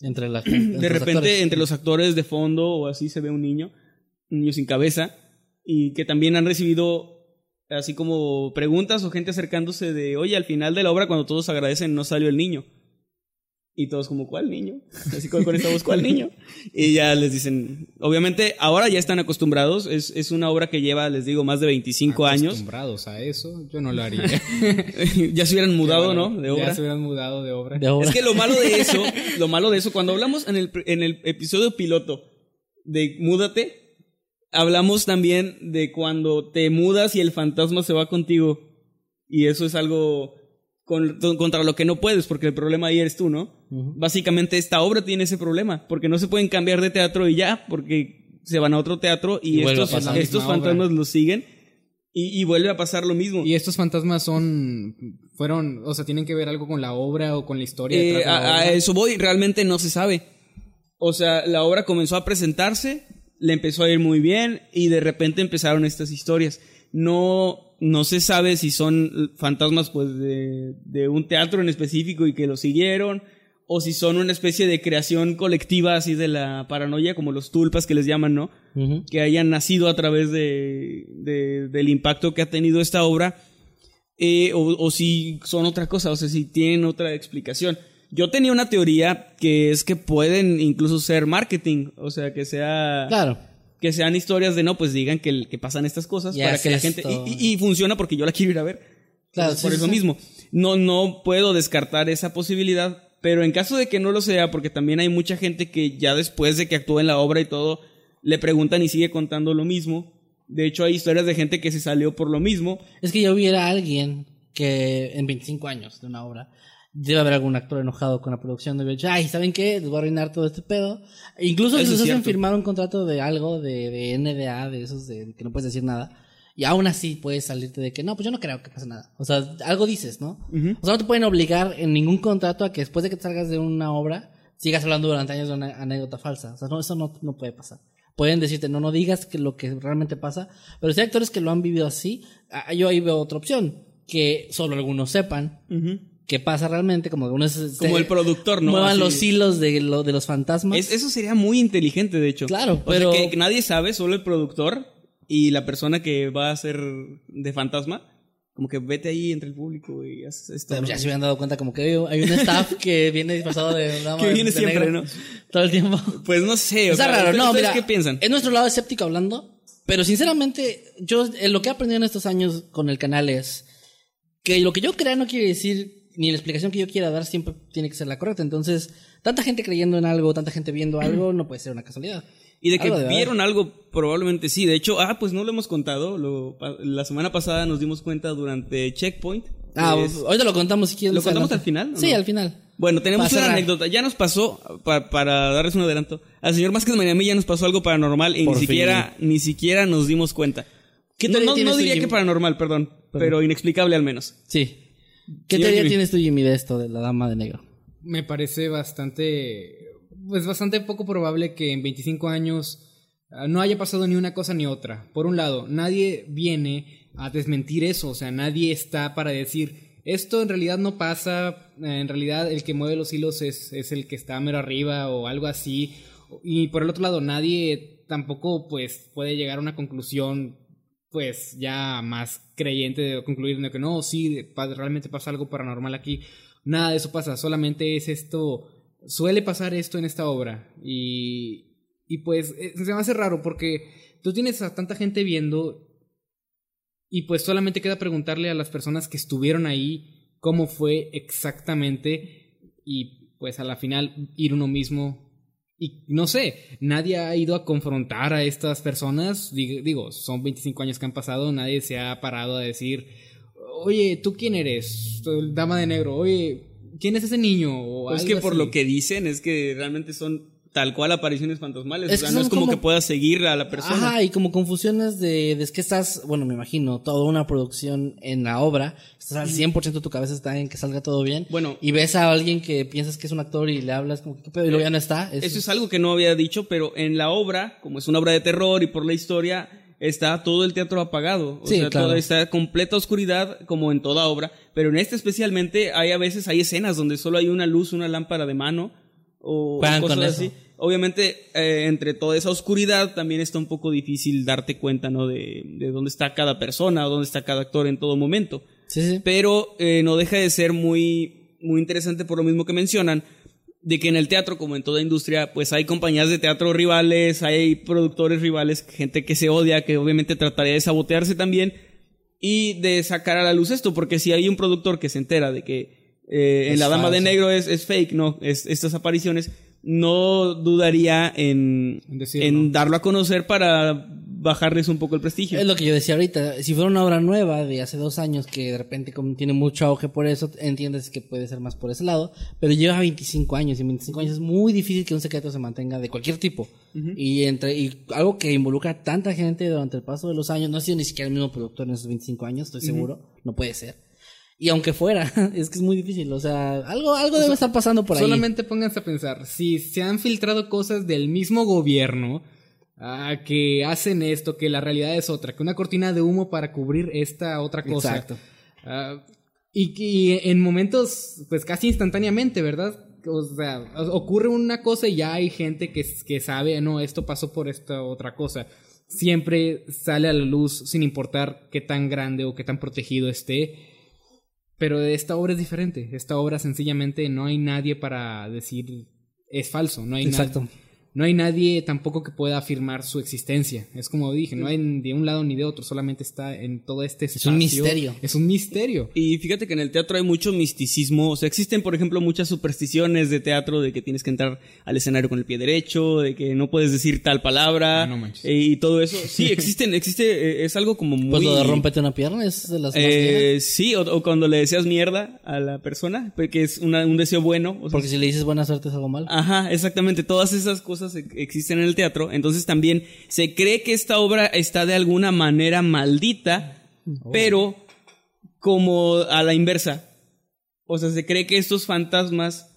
Entre la. De repente, entre los actores de fondo o así se ve un niño, un niño sin cabeza, y que también han recibido así como preguntas o gente acercándose de, oye, al final de la obra cuando todos agradecen no salió el niño. Y todos como, ¿cuál niño? Así con, con esta voz, ¿cuál niño? Y ya les dicen, obviamente ahora ya están acostumbrados, es, es una obra que lleva, les digo, más de 25 años. Acostumbrados a eso, yo no lo haría. ya se hubieran mudado, ¿no? De obra. Ya se hubieran mudado de obra. De obra. Es que lo malo de eso, lo malo de eso, cuando hablamos en el, en el episodio piloto de Múdate, hablamos también de cuando te mudas y el fantasma se va contigo. Y eso es algo con- contra lo que no puedes, porque el problema ahí eres tú, ¿no? Básicamente esta obra tiene ese problema, porque no se pueden cambiar de teatro y ya, porque se van a otro teatro y, estos, estos fantasmas los siguen y, y vuelve a pasar lo mismo. Y estos fantasmas son, fueron, o sea, tienen que ver algo con la obra o con la historia. Eh, detrás de la a, eso voy, realmente no se sabe. O sea, la obra comenzó a presentarse, le empezó a ir muy bien y de repente empezaron estas historias. No, no se sabe si son fantasmas pues de, de un teatro en específico y que lo siguieron o si son una especie de creación colectiva así de la paranoia como los tulpas que les llaman, ¿no? Que hayan nacido a través de, de- del impacto que ha tenido esta obra, eh, o, o si son otra cosa, o sea, si tienen otra explicación. Yo tenía una teoría que es que pueden incluso ser marketing, o sea, que sea Claro. que sean historias de no, pues digan que, que pasan estas cosas para que la gente y, y- y funciona porque yo la quiero ir a ver. Claro, Entonces, sí, por sí, eso sí. mismo. No, no puedo descartar esa posibilidad, pero en caso de que no lo sea, porque también hay mucha gente que ya después de que actúa en la obra y todo, le preguntan y sigue contando lo mismo. De hecho, hay historias de gente que se salió por lo mismo. Es que yo viera a alguien que en 25 años de una obra debe haber algún actor enojado con la producción de dicho, ay, ¿saben qué? Les voy a arruinar todo este pedo. E incluso si es les hacen firmar un contrato de algo, de, de NDA, de esos de que no puedes decir nada. Y aún así puedes salirte de que no, pues yo no creo que pase nada. O sea, algo dices, ¿no? O sea, no te pueden obligar en ningún contrato a que después de que te salgas de una obra sigas hablando durante años de una anécdota falsa. O sea, no, eso no, no puede pasar. Pueden decirte, no, no digas que lo que realmente pasa. Pero si hay actores que lo han vivido así, yo ahí veo otra opción. Que solo algunos sepan qué pasa realmente, como algunos Como el productor, ¿no? muevan Así- los hilos de, lo, de los fantasmas. Es- eso sería muy inteligente, de hecho. Claro, O pero- que, que nadie sabe, solo el productor y la persona que va a ser de fantasma. Como que vete ahí entre el público y haz esto. Pero ya se hubieran dado cuenta como que hay un staff que viene disfrazado de dama Que viene siempre, negro ¿no? Todo el tiempo. Pues no sé. o Está sea, raro, ¿ustedes- no, mira. ¿Qué piensan? Es nuestro lado escéptico hablando, pero sinceramente, yo eh, lo que he aprendido en estos años con el canal es que lo que yo crea no quiere decir ni la explicación que yo quiera dar siempre tiene que ser la correcta. Entonces, tanta gente creyendo en algo, tanta gente viendo algo, no puede ser una casualidad. Y de que Algo vieron algo, probablemente sí. De hecho, ah, pues no lo hemos contado. Lo- pa- la semana pasada nos dimos cuenta durante Checkpoint. Ah, Es- ahorita lo contamos si quieres. ¿Lo contamos al final, Sí, no? al final. Bueno, tenemos una anécdota. Ya nos pasó, pa- para darles un adelanto, al señor Vázquez Miami ya nos pasó algo paranormal y Por ni fin. siquiera, ni siquiera nos dimos cuenta. ¿Qué no, diría que paranormal, perdón, pero inexplicable al menos. Sí. ¿Qué Señor teoría Jimmy. tienes tú, Jimmy, de esto, de la dama de negro? Me parece bastante, pues bastante poco probable que en 25 años ah, no haya pasado ni una cosa ni otra. Por un lado, nadie viene a desmentir eso, o sea, nadie está para decir, esto en realidad no pasa, eh, en realidad el que mueve los hilos es, es el que está mero arriba o algo así. Y por el otro lado, nadie tampoco pues puede llegar a una conclusión pues ya más creyente de concluir de que no, sí, realmente pasa algo paranormal aquí. Nada de eso pasa, solamente es esto, suele pasar esto en esta obra. Y, y pues eh, se me hace raro porque tú tienes a tanta gente viendo y pues solamente queda preguntarle a las personas que estuvieron ahí cómo fue exactamente y pues a la final ir uno mismo y no sé, nadie ha ido a confrontar a estas personas. Digo, digo, son 25 años que han pasado, nadie se ha parado a decir, oye, ¿tú quién eres? Dama de negro, oye, ¿quién es ese niño? O Pues es que por así. lo que dicen es que realmente son tal cual apariciones fantasmales. Es o sea, no es como, como- que puedas seguir a la persona. Ajá, y como confusiones de, de es que estás, bueno, me imagino, toda una producción en la obra, estás al 100% tu cabeza está en que salga todo bien. Bueno. Y ves a alguien que piensas que es un actor y le hablas como que, ¿qué pedo? Y luego ya no está. Es- Eso es algo que no había dicho, pero en la obra, como es una obra de terror y por la historia, está todo el teatro apagado. O Sí, sea, claro. todo está completa oscuridad, como en toda obra. Pero en este especialmente, hay a veces, hay escenas donde solo hay una luz, una lámpara de mano, o, Juegan cosas así. Obviamente, eh, entre toda esa oscuridad, también está un poco difícil darte cuenta, ¿no? De, de dónde está cada persona, o dónde está cada actor en todo momento. Sí, sí. Pero eh, no deja de ser muy, muy interesante por lo mismo que mencionan, de que en el teatro, como en toda industria, pues hay compañías de teatro rivales, hay productores rivales, gente que se odia, que obviamente trataría de sabotearse también y de sacar a la luz esto, porque si hay un productor que se entera de que eh, en La Dama de. Negro es, es fake, no, es, estas apariciones, no dudaría en, en darlo a conocer para bajarles un poco el prestigio. Es lo que yo decía ahorita. Si fuera una obra nueva de hace dos años que de repente como tiene mucho auge por eso, entiendes que puede ser más por ese lado. Pero lleva 25 años y en 25 años es muy difícil que un secreto se mantenga de cualquier tipo. Y entre y algo que involucra a tanta gente durante el paso de los años, no ha sido ni siquiera el mismo productor en esos 25 años, estoy seguro. No puede ser. Y aunque fuera, es que es muy difícil. O sea, algo, algo debe estar pasando por ahí. Solamente pónganse a pensar, si se han filtrado cosas del mismo gobierno ah, que hacen esto, que la realidad es otra, que una cortina de humo para cubrir esta otra cosa. Exacto. Ah, y que en momentos, pues casi instantáneamente, ¿verdad? O sea, ocurre una cosa y ya hay gente que, que sabe, no, esto pasó por esta otra cosa. Siempre sale a la luz sin importar qué tan grande o qué tan protegido esté. Pero esta obra es diferente. Esta obra sencillamente no hay nadie para decir es falso. No hay Exacto. No hay nadie tampoco que pueda afirmar su existencia. Es como dije, no hay de un lado ni de otro, solamente está en todo este espacio. un misterio. Es un misterio. Y fíjate que en el teatro hay mucho misticismo. O sea, existen, por ejemplo, muchas supersticiones de teatro de que tienes que entrar al escenario con el pie derecho, de que no puedes decir tal palabra. Ah, no manches. eh, y todo eso. Sí, existen, existe, eh, es algo como muy. Pues lo de rompete una pierna es de las más Eh, sí, o, o cuando le deseas mierda a la persona, que es una- un deseo bueno. o sea, Porque si le dices buena suerte es algo malo. Ajá, exactamente. Todas esas cosas e- existen en el teatro. Entonces también se cree que esta obra está de alguna manera maldita, pero como a la inversa. O sea, se cree que estos fantasmas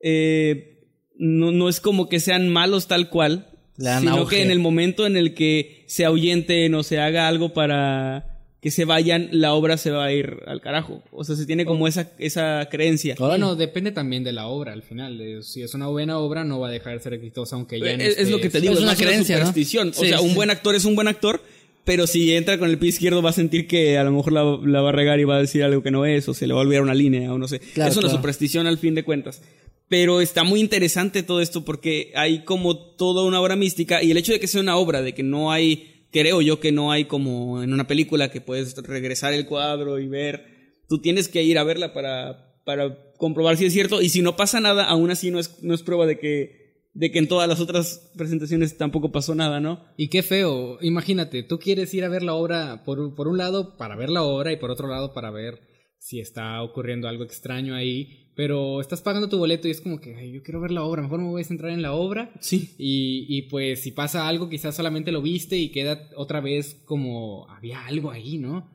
eh, no, no es como que sean malos tal cual, sino auge. que en el momento en el que se ahuyenten o se haga algo para que se vayan, la obra se va a ir al carajo. O sea, se tiene como esa, esa creencia. Bueno, depende también de la obra al final. Si es una buena obra, no va a dejar de ser exitosa, aunque ya no Eh, Es, es lo que te digo, Es es, una más una creencia, ¿no? superstición. Sí, o sea, sí. un buen actor es un buen actor, pero si entra con el pie izquierdo va a sentir que a lo mejor la, la va a regar y va a decir algo que no es, o se le va a olvidar una línea, o no sé. Claro, es una claro. superstición al fin de cuentas. Pero está muy interesante todo esto porque hay como toda una obra mística y el hecho de que sea una obra, de que no hay, creo yo que no hay como en una película que puedes regresar el cuadro y ver, tú tienes que ir a verla para, para comprobar si es cierto y si no pasa nada, aún así no es, no es prueba de que de que en todas las otras presentaciones tampoco pasó nada, ¿no? Y qué feo. Imagínate, tú quieres ir a ver la obra por, por un lado para ver la obra y por otro lado para ver si está ocurriendo algo extraño ahí. Pero estás pagando tu boleto y es como que, "Ay, yo quiero ver la obra, mejor me voy a centrar en la obra. Sí. Y, y pues si pasa algo, quizás solamente lo viste y queda otra vez como había algo ahí, ¿no?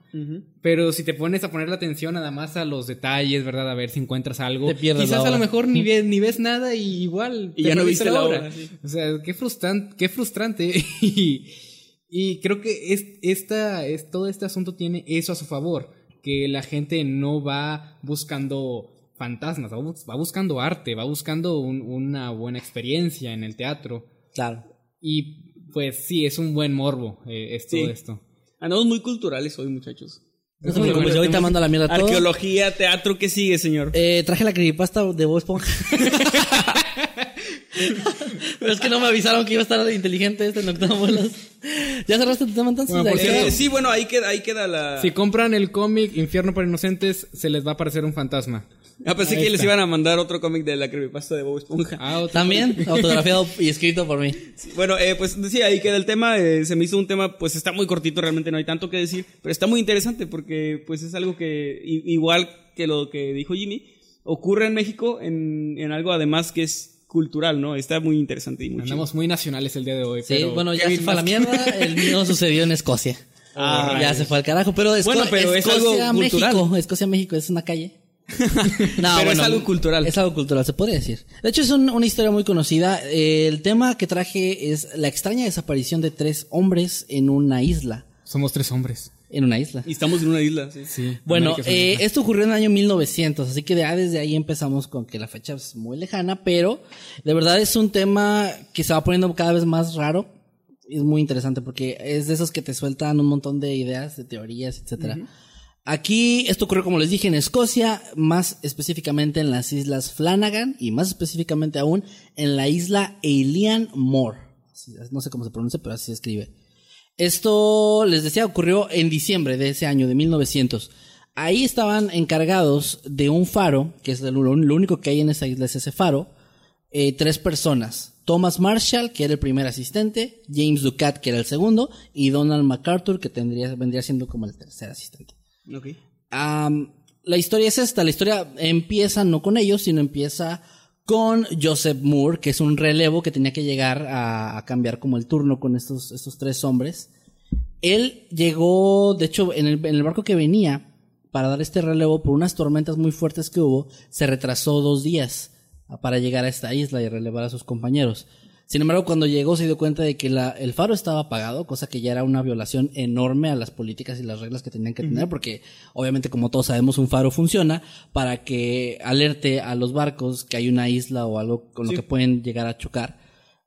Pero si te pones a poner la atención nada más a los detalles, ¿verdad? A ver si encuentras algo. Te pierdes quizás la a lo obra. mejor ni ves, ni ves nada y igual. Y ya no viste la obra, sí. O sea, qué frustrante, qué frustrante. y, y creo que es, esta, es, todo este asunto tiene eso a su favor. Que la gente no va buscando fantasmas, va, bus- va buscando arte, va buscando un- una buena experiencia en el teatro. Claro. Y pues sí, es un buen morbo eh, es todo Sí. esto. Andamos muy culturales hoy, muchachos. No te preocupes, yo ahorita mando a la mierda todo. Arqueología, teatro, ¿qué sigue, señor? Eh, traje la creepypasta de Bob Esponja. Pero es que no me avisaron que iba a estar inteligente este Noctámbulos. ¿Ya cerraste tu tema entonces? Bueno, por ¿De Eh, sí, bueno, ahí queda, ahí queda la... Si compran el cómic Infierno para Inocentes, se les va a aparecer un fantasma. Ah, pensé Ahí que les iban a mandar otro cómic de la creepypasta de Bob Esponja. Ah, otro- También, autografiado y escrito por mí. Bueno, eh, pues sí, ahí queda el tema. eh, se me hizo un tema, pues está muy cortito, realmente no hay tanto que decir, pero está muy interesante porque pues es algo que, igual que lo que dijo Jimmy, ocurre en México en, en algo además que es cultural, ¿no? Está muy interesante y muy chido. Andamos muy nacionales el día de hoy. Sí, pero bueno, ya se fue a la mierda. El mío sucedió en Escocia. Ah, ya se fue al carajo. Pero, Esco- Bueno, pero es algo Escocia, cultural. México. Escocia, México, es una calle. No, Pero es algo cultural. Es algo cultural, se podría decir. De hecho, es un- una historia muy conocida. Eh, el tema que traje es la extraña desaparición de tres hombres en una isla. Somos tres hombres. En una isla. Y estamos en una isla, sí. Sí. Bueno, eh, esto ocurrió en el año 1900, así que ya desde ahí empezamos con que la fecha es muy lejana, pero de verdad es un tema que se va poniendo cada vez más raro. Es muy interesante porque es de esos que te sueltan un montón de ideas, de teorías, etcétera. Aquí esto ocurrió, como les dije, en Escocia, más específicamente en las islas Flanagan y más específicamente aún en la isla Eilean Moor. No sé cómo se pronuncia, pero así se escribe. Esto, les decía, ocurrió en diciembre de ese año, de 1900. Ahí estaban encargados de un faro, que es lo, lo único que hay en esa isla es ese faro, eh, tres personas. Thomas Marshall, que era el primer asistente, James Ducat, que era el segundo, y Donald MacArthur, que tendría, vendría siendo como el tercer asistente. La historia es esta, la historia empieza no con ellos, sino empieza con Joseph Moore, que es un relevo que tenía que llegar a, a cambiar como el turno con estos, estos tres hombres. Él llegó, de hecho, en el, en el barco que venía para dar este relevo por unas tormentas muy fuertes que hubo, se retrasó dos días para llegar a esta isla y relevar a sus compañeros. Sin embargo, cuando llegó se dio cuenta de que la, el faro estaba apagado, cosa que ya era una violación enorme a las políticas y las reglas que tenían que tener, porque obviamente como todos sabemos un faro funciona para que alerte a los barcos que hay una isla o algo con lo que pueden llegar a chocar.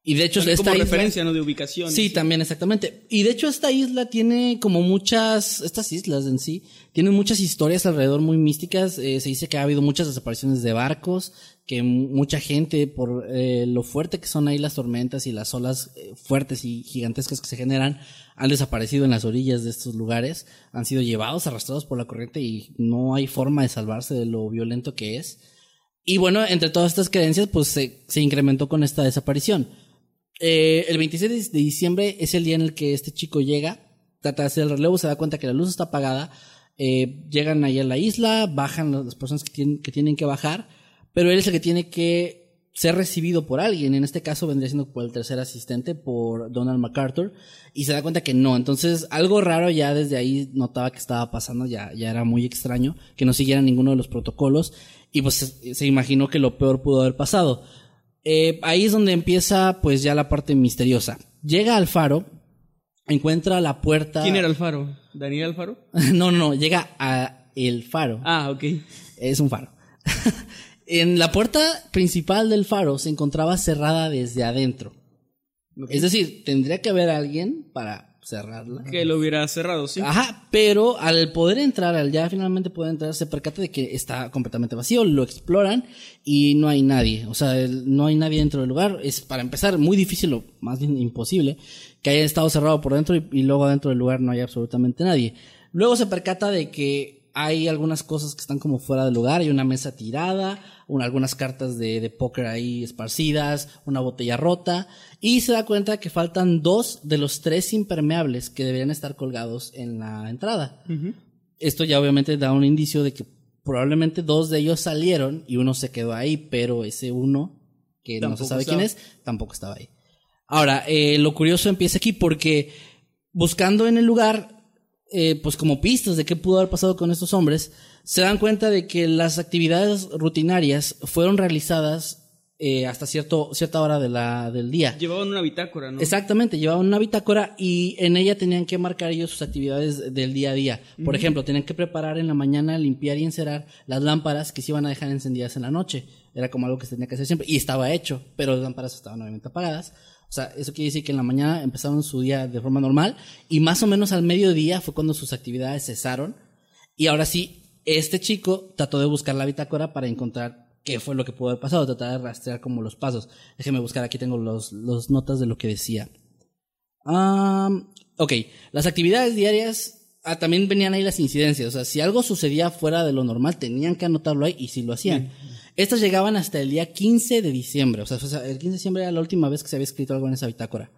Y de hecho También esta como isla- referencia, ¿no? De ubicación. Sí, también, exactamente. Y de hecho esta isla tiene como muchas, estas islas en sí, tienen muchas historias alrededor muy místicas. Eh, se dice que ha habido muchas desapariciones de barcos, que mu- mucha gente, por eh, lo fuerte que son ahí las tormentas y las olas eh, fuertes y gigantescas que se generan, han desaparecido en las orillas de estos lugares, han sido llevados, arrastrados por la corriente y no hay forma de salvarse de lo violento que es. Y bueno, entre todas estas creencias, pues se, se incrementó con esta desaparición. Eh, el 26 de diciembre es el día en el que este chico llega, trata de hacer el relevo, se da cuenta que la luz está apagada, eh, llegan ahí a la isla, bajan las personas que tienen, que tienen que bajar, pero él es el que tiene que ser recibido por alguien, en este caso vendría siendo por el tercer asistente, por Donald MacArthur, y se da cuenta que no, entonces algo raro ya desde ahí notaba que estaba pasando, ya, ya era muy extraño, que no siguieran ninguno de los protocolos, y pues se imaginó que lo peor pudo haber pasado. Eh, ahí es donde empieza pues ya la parte misteriosa. Llega al faro, encuentra la puerta... ¿Quién era Alfaro? ¿Daniel Alfaro? no, no, no, llega a el faro. Ah, ok. Es un faro. en la puerta principal del faro se encontraba cerrada desde adentro. Es decir, tendría que haber alguien para cerrarla. Que lo hubiera cerrado, sí. Ajá, pero al poder entrar, al ya finalmente poder entrar, se percata de que está completamente vacío, lo exploran y no hay nadie. O sea, no hay nadie dentro del lugar. Es para empezar muy difícil o más bien imposible que haya estado cerrado por dentro y, y luego dentro del lugar no haya absolutamente nadie. Luego se percata de que hay algunas cosas que están como fuera del lugar, hay una mesa tirada, un- algunas cartas de, de póker ahí esparcidas, una botella rota, y se da cuenta que faltan dos de los tres impermeables que deberían estar colgados en la entrada. Esto ya obviamente da un indicio de que probablemente dos de ellos salieron y uno se quedó ahí, pero ese uno, que no se sabe estaba. quién es, tampoco estaba ahí. Ahora, eh, lo curioso empieza aquí porque buscando en el lugar, eh, pues como pistas de qué pudo haber pasado con estos hombres, se dan cuenta de que las actividades rutinarias fueron realizadas eh, hasta cierto, cierta hora de la, del día. Llevaban una bitácora, ¿no? Exactamente, llevaban una bitácora y en ella tenían que marcar ellos sus actividades del día a día. Por ejemplo, tenían que preparar en la mañana, limpiar y encerar las lámparas que se iban a dejar encendidas en la noche. Era como algo que se tenía que hacer siempre y estaba hecho, pero las lámparas estaban obviamente apagadas. O sea, eso quiere decir que en la mañana empezaron su día de forma normal y más o menos al mediodía fue cuando sus actividades cesaron. Y ahora sí, este chico trató de buscar la bitácora para encontrar qué fue lo que pudo haber pasado, tratar de rastrear como los pasos. Déjeme buscar, aquí tengo los, los notas de lo que decía. Am, ok, las actividades diarias, ah, también venían ahí las incidencias, o sea, si algo sucedía fuera de lo normal, tenían que anotarlo ahí y si lo hacían. Estas llegaban hasta el día 15 de diciembre, o sea, el 15 de diciembre era la última vez que se había escrito algo en esa bitácora.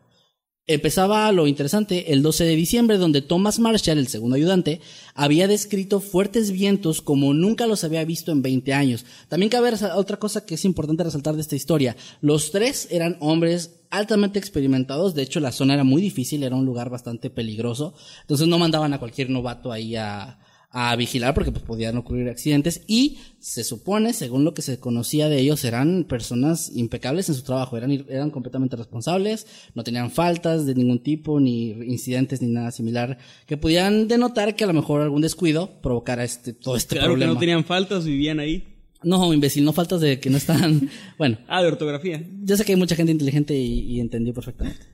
Empezaba lo interesante el 12 de diciembre, donde Thomas Marshall, el segundo ayudante, había descrito fuertes vientos como nunca los había visto en 20 años. También cabe otra cosa que es importante resaltar de esta historia. Los tres eran hombres altamente experimentados, de hecho la zona era muy difícil, era un lugar bastante peligroso, entonces no mandaban a cualquier novato ahí a, a vigilar porque pues, podían ocurrir accidentes y se supone, según lo que se conocía de ellos, eran personas impecables en su trabajo, eran, eran completamente responsables, no tenían faltas de ningún tipo, ni incidentes, ni nada similar, que pudieran denotar que a lo mejor algún descuido provocara este, todo este claro problema. que no tenían faltas, vivían ahí. No, imbécil, no faltas de que no están, bueno, Ah, de ortografía. yo sé que hay mucha gente inteligente y, y entendió perfectamente.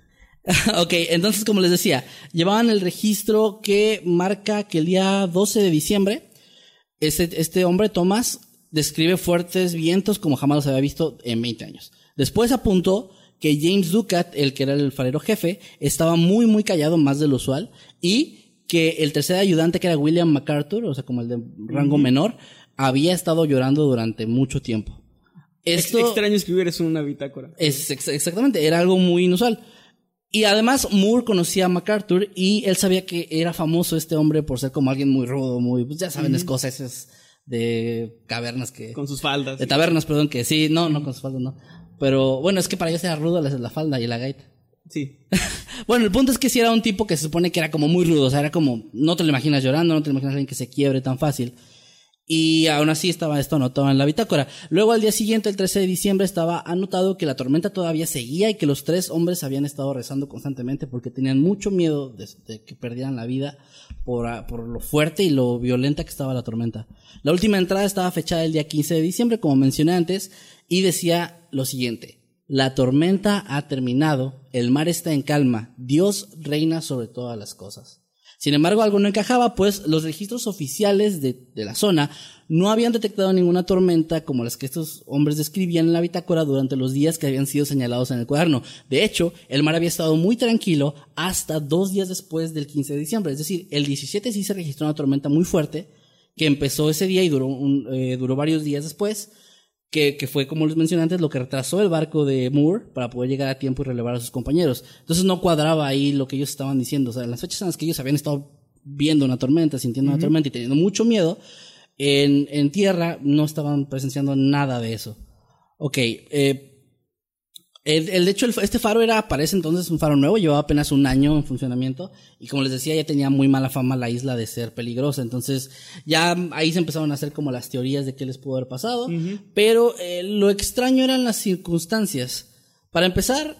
ok, entonces como les decía, llevaban el registro que marca que el día 12 de diciembre, este, este hombre, Thomas, describe fuertes vientos como jamás los había visto en 20 años. Después apuntó que James Ducat, el que era el farero jefe, estaba muy, muy callado, más de lo usual, y que el tercer ayudante, que era William MacArthur, o sea, como el de rango menor, había estado llorando durante mucho tiempo. Esto es extraño escribir eso en una bitácora. Es exactamente, era algo muy inusual. Y además Moore conocía a MacArthur y él sabía que era famoso este hombre por ser como alguien muy rudo, muy, pues ya saben, escoceses de cavernas que... Con sus faldas. De tabernas, perdón, que sí, no, no con sus faldas, no. Pero bueno, es que para ellos era rudo la, la falda y la gaita. Sí. bueno, el punto es que sí era un tipo que se supone que era como muy rudo, o sea, era como, no te lo imaginas llorando, no te lo imaginas alguien que se quiebre tan fácil. Y aún así estaba esto anotado en la bitácora. Luego al día siguiente, el 13 de diciembre, estaba anotado que la tormenta todavía seguía y que los tres hombres habían estado rezando constantemente porque tenían mucho miedo de, que perdieran la vida por, ah, por, lo fuerte y lo violenta que estaba la tormenta. La última entrada estaba fechada el día 15 de diciembre, como mencioné antes, y decía lo siguiente. La tormenta ha terminado, el mar está en calma, Dios reina sobre todas las cosas. Sin embargo, algo no encajaba, pues los registros oficiales de, la zona no habían detectado ninguna tormenta como las que estos hombres describían en la bitácora durante los días que habían sido señalados en el cuaderno. De hecho, el mar había estado muy tranquilo hasta dos días después del 15 de diciembre. Es decir, el 17 sí se registró una tormenta muy fuerte que empezó ese día y duró, eh, duró varios días después que, que, fue, como les mencioné antes, lo que retrasó el barco de Moore para poder llegar a tiempo y relevar a sus compañeros. Entonces no cuadraba ahí lo que ellos estaban diciendo. O sea, las fechas en las que ellos habían estado viendo una tormenta, sintiendo una tormenta y teniendo mucho miedo, en, en tierra no estaban presenciando nada de eso. Ok, eh, el, el, de hecho, este faro era, parece entonces, un faro nuevo, llevaba apenas un año en funcionamiento y como les decía, ya tenía muy mala fama la isla de ser peligrosa. Entonces, ya ahí se empezaron a hacer como las teorías de qué les pudo haber pasado, pero eh, lo extraño eran las circunstancias. Para empezar,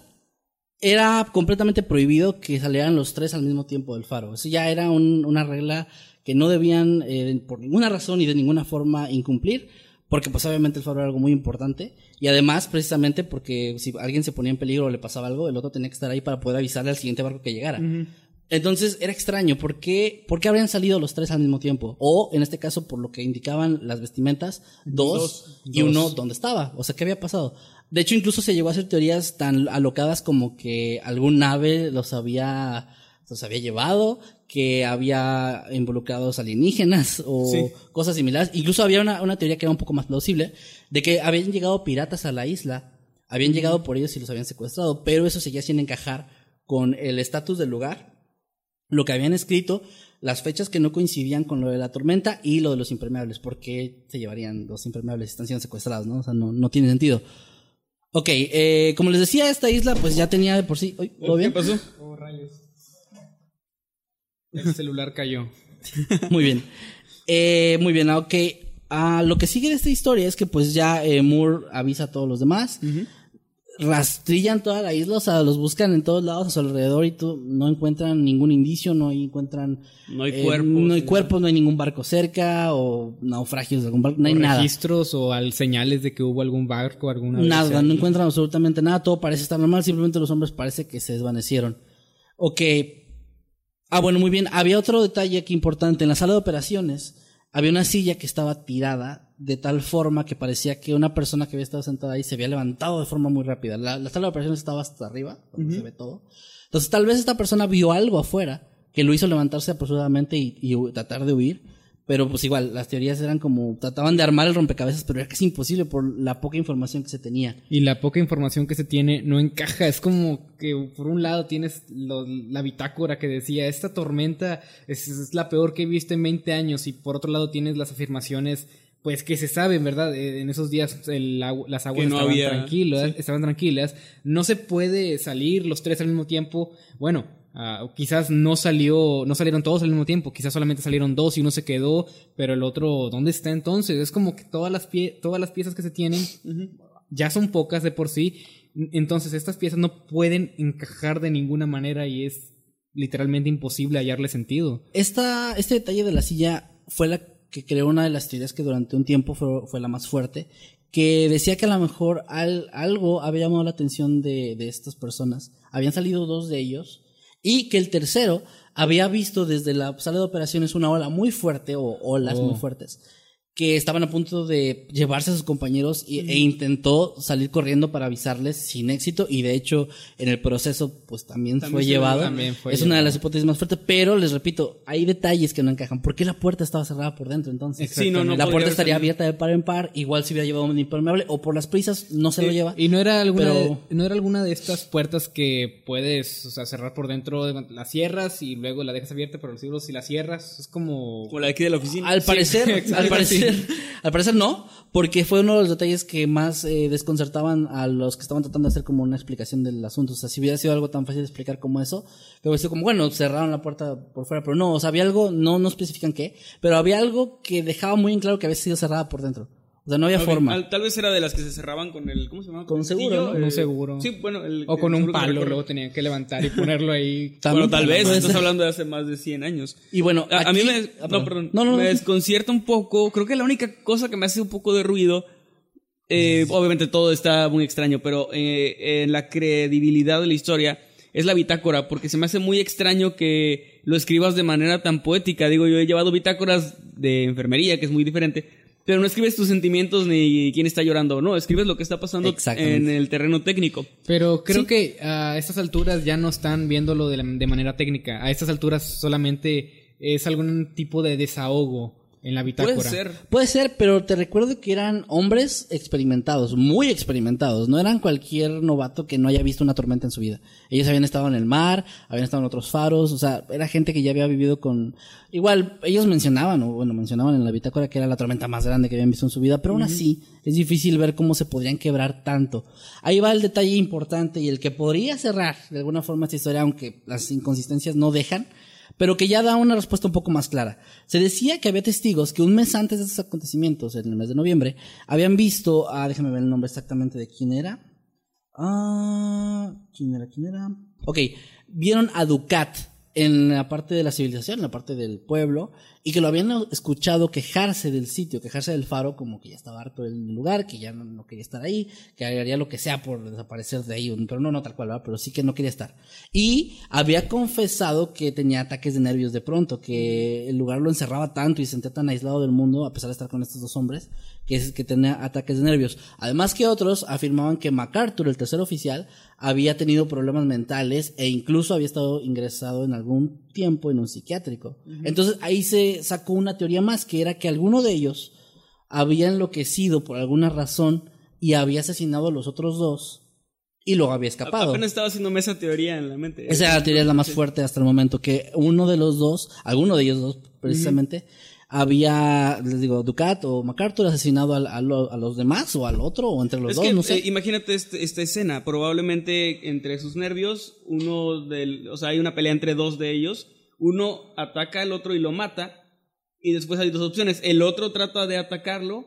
era completamente prohibido que salieran los tres al mismo tiempo del faro. Eso ya era una regla que no debían, eh, por ninguna razón y de ninguna forma, incumplir porque pues obviamente el faro era algo muy importante y además precisamente porque si alguien se ponía en peligro o le pasaba algo, el otro tenía que estar ahí para poder avisarle al siguiente barco que llegara. Entonces era extraño, ¿por qué, ¿por qué habrían salido los tres al mismo tiempo? O en este caso, por lo que indicaban las vestimentas, dos, y uno donde estaba. O sea, ¿qué había pasado? De hecho, incluso se llegó a hacer teorías tan alocadas como que algún nave los había, los había llevado, que había involucrados alienígenas o cosas similares. Incluso había una, una, teoría que era un poco más plausible, de que habían llegado piratas a la isla, habían llegado por ellos y los habían secuestrado, pero eso seguía sin encajar con el estatus del lugar, lo que habían escrito, las fechas que no coincidían con lo de la tormenta y lo de los impermeables, porque se llevarían los impermeables están siendo secuestrados, ¿no? O sea, no, no tiene sentido. Ok, eh, como les decía, esta isla pues ya tenía de por sí... ¿Todo bien? ¿Qué pasó? Oh, rayos. El celular cayó. muy bien. Eh, muy bien, ok. Ah, lo que sigue de esta historia es que pues ya eh, Moore avisa a todos los demás. Rastrillan toda la isla, o sea, los buscan en todos lados a su alrededor y tú, no encuentran ningún indicio, no encuentran... No hay cuerpos. No hay cuerpos, no hay ningún barco cerca o naufragios de algún barco, no hay nada. registros o al señales de que hubo algún barco, alguna... Nada, no encuentran absolutamente nada, todo parece estar normal, simplemente los hombres parece que se desvanecieron. Ok, Ah, bueno, muy bien. Había otro detalle aquí importante. En la sala de operaciones había una silla que estaba tirada de tal forma que parecía que una persona que había estado sentada ahí se había levantado de forma muy rápida. La, sala de operaciones estaba hasta arriba, donde se ve todo. Entonces, tal vez esta persona vio algo afuera que lo hizo levantarse apresuradamente y tratar de huir pero pues igual, las teorías eran como, trataban de armar el rompecabezas, pero era casi imposible por la poca información que se tenía. Y la poca información que se tiene no encaja. Es como que por un lado tienes la bitácora que decía, esta tormenta es, la peor que he visto en 20 años, y por otro lado tienes las afirmaciones pues que se saben, ¿verdad? Eh, en esos días las aguas estaban tranquilas, estaban tranquilas. No se puede salir los tres al mismo tiempo. Bueno, Uh, quizás no salió, no salieron todos al mismo tiempo, quizás solamente salieron dos y uno se quedó, pero el otro, ¿dónde está entonces? Es como que todas las, pie todas las piezas que se tienen ya son pocas de por sí, entonces estas piezas no pueden encajar de ninguna manera y es literalmente imposible hallarle sentido. Esta, este detalle de la silla fue la que creó una de las teorías que durante un tiempo fue, fue la más fuerte, que decía que a lo mejor al- algo había llamado la atención de, de estas personas. Habían salido dos de ellos y que el tercero había visto desde la sala de operaciones una ola muy fuerte o olas Oh. muy fuertes que estaban a punto de llevarse a sus compañeros y- e intentó salir corriendo para avisarles sin éxito y de hecho en el proceso pues también, También fue llevado. también fue es una de las hipótesis más fuertes, pero les repito, hay detalles que no encajan. ¿Por qué la puerta estaba cerrada por dentro entonces? Sí, no, no la puerta estaría salido. abierta de par en par, igual si hubiera llevado un impermeable o por las prisas no se lo lleva. Y no era alguna Pero- de, no era alguna de estas puertas que puedes, o sea, cerrar por dentro, la cierras y luego la dejas abierta, pero luego si la cierras es como Como la de aquí de la oficina. Al parecer, al parecer, al parecer no, porque fue uno de los detalles que más eh, desconcertaban a los que estaban tratando de hacer como una explicación del asunto. O sea, si hubiera sido algo tan fácil de explicar como eso, que hubiera sido como, bueno, cerraron la puerta por fuera, pero no, o sea, había algo, no, no especifican qué, pero había algo que dejaba muy en claro que había sido cerrada por dentro. O sea, no había forma. al- tal vez era de las que se cerraban con el. ¿Cómo se llama? Con un seguro, martillo, ¿no? Con un eh, seguro. Sí, bueno. El, o con el un palo, luego tenían que levantar y ponerlo ahí. También Bueno, tal vez. Estás hablando de hace más de 100 años. Y bueno, A, a mí aquí- me, ah, no, perdón, No, no, no. me desconcierta un poco. Creo que la única cosa que me hace un poco de ruido, eh, obviamente todo está muy extraño, pero eh, en la credibilidad de la historia es la bitácora, porque se me hace muy extraño que lo escribas de manera tan poética. Digo, yo he llevado bitácoras de enfermería, que es muy diferente, pero no escribes tus sentimientos ni quién está llorando, no, escribes lo que está pasando Exactamente. en el terreno técnico. Pero creo Sí. que a estas alturas ya no están viéndolo de, la- de manera técnica. A estas alturas solamente es algún tipo de desahogo en la bitácora. Puede ser. Puede ser, pero te recuerdo que eran hombres experimentados, muy experimentados. No eran cualquier novato que no haya visto una tormenta en su vida. Ellos habían estado en el mar, habían estado en otros faros, o sea, era gente que ya había vivido con... Igual, ellos mencionaban, o bueno, mencionaban en la bitácora que era la tormenta más grande que habían visto en su vida, pero aún así es difícil ver cómo se podrían quebrar tanto. Ahí va el detalle importante y el que podría cerrar de alguna forma esta historia, aunque las inconsistencias no dejan, pero que ya da una respuesta un poco más clara. Se decía que había testigos que un mes antes de estos acontecimientos, en el mes de noviembre, habían visto, ah, déjame ver el nombre exactamente de quién era. Ah, ¿quién era? ¿Quién era? Ok, vieron a Ducat en la parte de la civilización, en la parte del pueblo, y que lo habían escuchado quejarse del sitio, quejarse del faro, como que ya estaba harto del lugar, que ya no, no quería estar ahí, que haría lo que sea por desaparecer de ahí, pero no, no tal cual, ¿verdad? pero sí que no quería estar. Y había confesado que tenía ataques de nervios de pronto, que el lugar lo encerraba tanto y se sentía tan aislado del mundo, a pesar de estar con estos dos hombres, que es que tenía ataques de nervios. Además que otros afirmaban que MacArthur, el tercer oficial, había tenido problemas mentales e incluso había estado ingresado en algún tiempo en un psiquiátrico. Entonces ahí se sacó una teoría más, que era que alguno de ellos había enloquecido por alguna razón y había asesinado a los otros dos y luego había escapado. Apenas estaba haciéndome esa teoría en la mente. Esa era la teoría la más fuerte hasta el momento, que uno de los dos, alguno de ellos dos precisamente, había, les digo, Ducat o MacArthur asesinado a, lo- a los demás o al otro o entre los Es dos, que, no sé. eh, imagínate este- esta escena. Probablemente entre sus nervios, uno del. O sea, hay una pelea entre dos de ellos. Uno ataca al otro y lo mata. Y después hay dos opciones. El otro trata de atacarlo.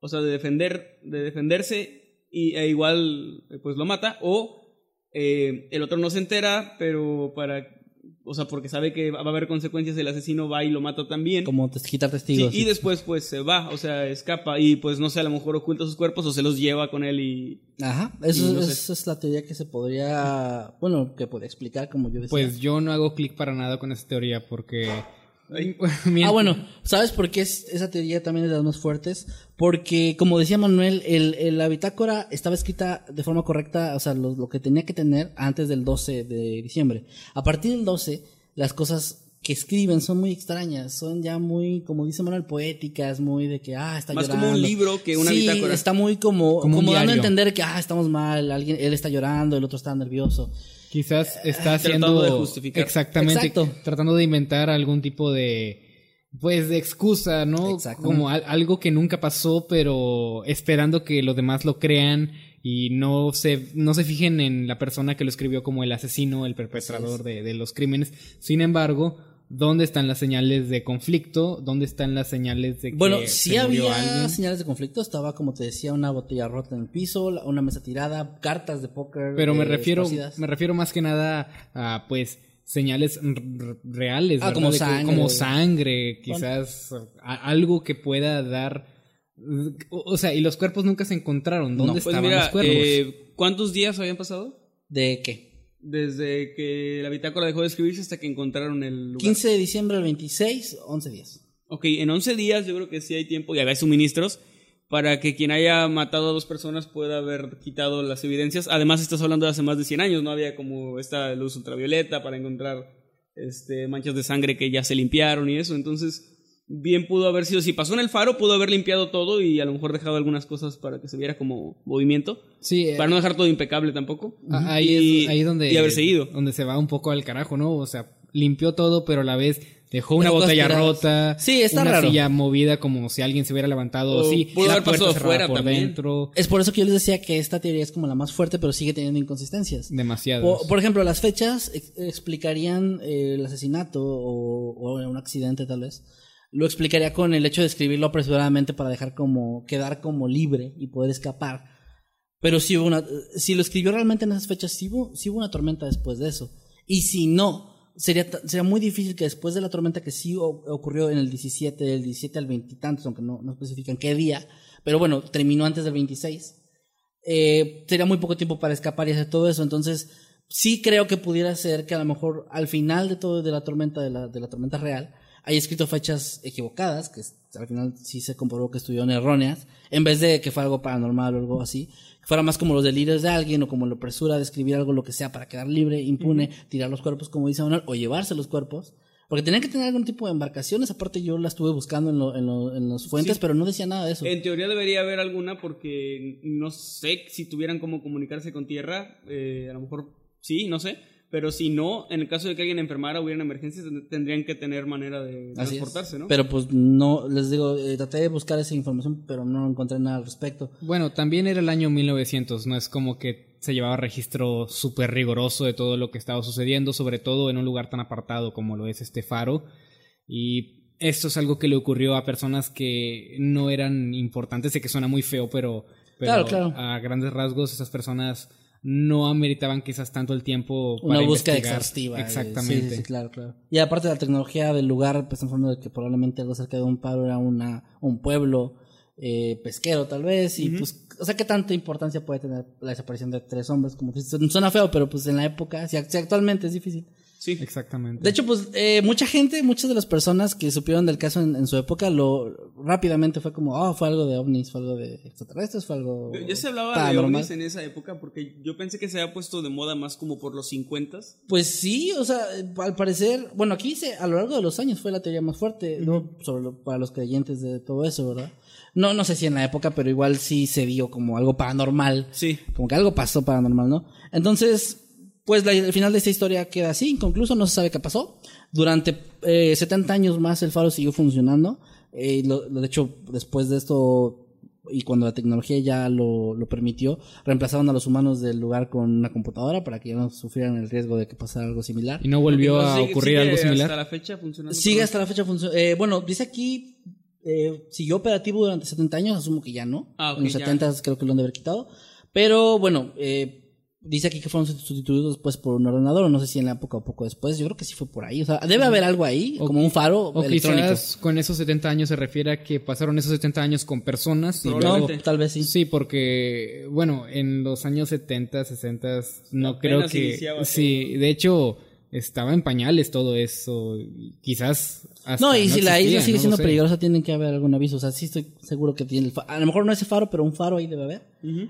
O sea, de defender. De defenderse. Y e igual eh, pues lo mata. O eh, el otro no se entera. Pero para. O sea, porque sabe que va a haber consecuencias, el asesino va y lo mata también. como quitar Sí, testigos. y después pues se va, o sea, escapa y pues no sé, a lo mejor oculta sus cuerpos o se los lleva con él y... Ajá, eso, Y no sé. esa es la teoría que se podría, bueno, que puede explicar, como yo decía. Pues yo no hago clic para nada con esa teoría porque... Ah, bueno, ¿sabes por qué es- esa teoría también es de las más fuertes? Porque, como decía Manuel, el, el- la bitácora estaba escrita de forma correcta, o sea, lo, lo que tenía que tener antes del 12 de diciembre. A partir del 12, las cosas que escriben son muy extrañas, son ya muy, como dice Manuel, poéticas, muy de que, ah, está Más llorando. como un libro que una sí, bitácora. está muy como, Como como dando a entender que, ah, estamos mal, alguien, él está llorando, el otro está nervioso. Quizás está Tratando haciendo... de justificar. Exactamente. Exacto. Tratando de inventar algún tipo de... Pues de excusa, ¿no? Como al- algo que nunca pasó, pero esperando que los demás lo crean y no se, no se fijen en la persona que lo escribió como el asesino, el perpetrador de, de los crímenes. Sin embargo, ¿dónde están las señales de conflicto? ¿Dónde están las señales de que Bueno, se sí había alguien? señales de conflicto. Estaba, como te decía, una botella rota en el piso, una mesa tirada, cartas de póker. Pero me eh, refiero, esparcidas. me refiero más que nada a, pues, señales reales, Ah, como sangre. como sangre, quizás algo que pueda dar O, sea, y los cuerpos nunca se encontraron. ¿Dónde Pues estaban mira, los cuerpos? eh, ¿cuántos días habían pasado? ¿De qué? Desde que la bitácora dejó de escribirse hasta que encontraron el lugar. 15 de diciembre al 26, 11 días. Ok, en 11 días yo creo que sí hay tiempo y habrá suministros para que quien haya matado a dos personas pueda haber quitado las evidencias. Además, estás hablando de hace más de 100 años, no había como esta luz ultravioleta para encontrar este, manchas de sangre que ya se limpiaron y eso. Entonces, bien pudo haber sido, si pasó en el faro, pudo haber limpiado todo y a lo mejor dejado algunas cosas para que se viera como movimiento. sí, eh, Para no dejar todo impecable tampoco. ahí, Y- es, ahí donde, y haberse ido. donde se va un poco al carajo, ¿no? O sea, limpió todo, pero a la vez dejó una botella rota. Sí, está una raro. silla movida como si alguien se hubiera levantado. O sí, pudo haber puerta pasado cerrada fuera por también. dentro. Es por eso que yo les decía que esta teoría es como la más fuerte, pero sigue teniendo inconsistencias. Demasiado. Por, por ejemplo, las fechas ex- explicarían eh, el asesinato o, o un accidente tal vez. Lo explicaría con el hecho de escribirlo apresuradamente para dejar como quedar como libre y poder escapar. Pero si si lo escribió realmente en esas fechas, sí hubo, sí hubo una tormenta después de eso. Y si no, sería, sería muy difícil que después de la tormenta que sí ocurrió en el 17, del 17 al 20 y tantos, aunque no, no especifican qué día, pero bueno, terminó antes del 26 eh, sería muy poco tiempo para escapar y hacer todo eso. Entonces, sí creo que pudiera ser que a lo mejor al final de todo de la tormenta, de la, de la tormenta real, haya escrito fechas equivocadas, que al final sí se comprobó que estuvieron erróneas, en vez de que fuera algo paranormal o algo así, que fuera más como los delirios de alguien o como la presura de escribir algo, lo que sea, para quedar libre, impune, tirar los cuerpos, como dice Manuel, o llevarse los cuerpos. Porque tenían que tener algún tipo de embarcaciones, aparte yo la estuve buscando en, lo- en, lo- en las fuentes, Sí. pero no decía nada de eso. En teoría debería haber alguna porque no sé si tuvieran cómo comunicarse con tierra, eh, a lo mejor sí, no sé, pero si no, en el caso de que alguien enfermara o hubiera emergencias, tend- tendrían que tener manera de Así es. transportarse, ¿no? Pero pues no, les digo, eh, traté de buscar esa información, pero no encontré nada al respecto. Bueno, también era el año 1900, no es como que se llevaba registro súper riguroso de todo lo que estaba sucediendo, sobre todo en un lugar tan apartado como lo es este faro. Y esto es algo que le ocurrió a personas que no eran importantes, sé que suena muy feo, pero, pero Claro, claro. a grandes rasgos esas personas no ameritaban quizás tanto el tiempo Una para búsqueda investigar. exhaustiva. Exactamente. Sí, claro, claro. Y aparte de la tecnología del lugar, pues estamos hablando de que probablemente algo cerca de un paro era una, un pueblo eh, pesquero tal vez. Y pues, o sea, ¿qué tanta importancia puede tener la desaparición de tres hombres? Como que suena feo, pero pues en la época, si actualmente es difícil. Sí. Exactamente. De hecho, pues eh, mucha gente, muchas de las personas que supieron del caso en, en su época, lo rápidamente fue como, oh, fue algo de ovnis, fue algo de extraterrestres, fue algo Ya se hablaba de paranormal". ovnis en esa época porque yo pensé que se había puesto de moda más como por los 50 Pues sí, o sea, al parecer, bueno, aquí se, a lo largo de los años fue la teoría más fuerte, ¿no? Sobre lo- para los creyentes de todo eso, ¿verdad? No, no sé si en la época, pero igual sí se vio como algo paranormal. Sí. Como que algo pasó paranormal, ¿no? Entonces, pues la- el final de esta historia queda así, inconcluso, no se sabe qué pasó. Durante eh, 70 años más el faro siguió funcionando. Eh, lo- lo- de hecho, después de esto, y cuando la tecnología ya lo, lo permitió, reemplazaron a los humanos del lugar con una computadora para que ya no sufrieran el riesgo de que pasara algo similar. ¿Y no volvió a sigue- ocurrir sigue algo similar? Hasta la fecha funcionando. Sigue hasta la fecha funcionando. Eh, bueno, dice aquí, eh, siguió operativo durante 70 años, asumo que ya no. Ah, ok, en los ya. 70 creo que lo han de haber quitado. Pero bueno, eh, dice aquí que fueron sustituidos después por un ordenador, o no sé si en la época o poco después. Yo creo que sí fue por ahí. O sea, debe haber algo ahí, O- como un faro O electrónico. quizás con esos 70 años se refiere a que pasaron esos 70 años con personas y luego... Tal vez sí. Sí, porque, bueno, en los años 70, 60, no creo que... Sí, de hecho, estaba en pañales todo eso. Quizás hasta No, y si la isla sigue siendo peligrosa, tienen que haber algún aviso. O sea, sí estoy seguro que tiene el fa- A lo mejor no ese faro, pero un faro ahí debe haber,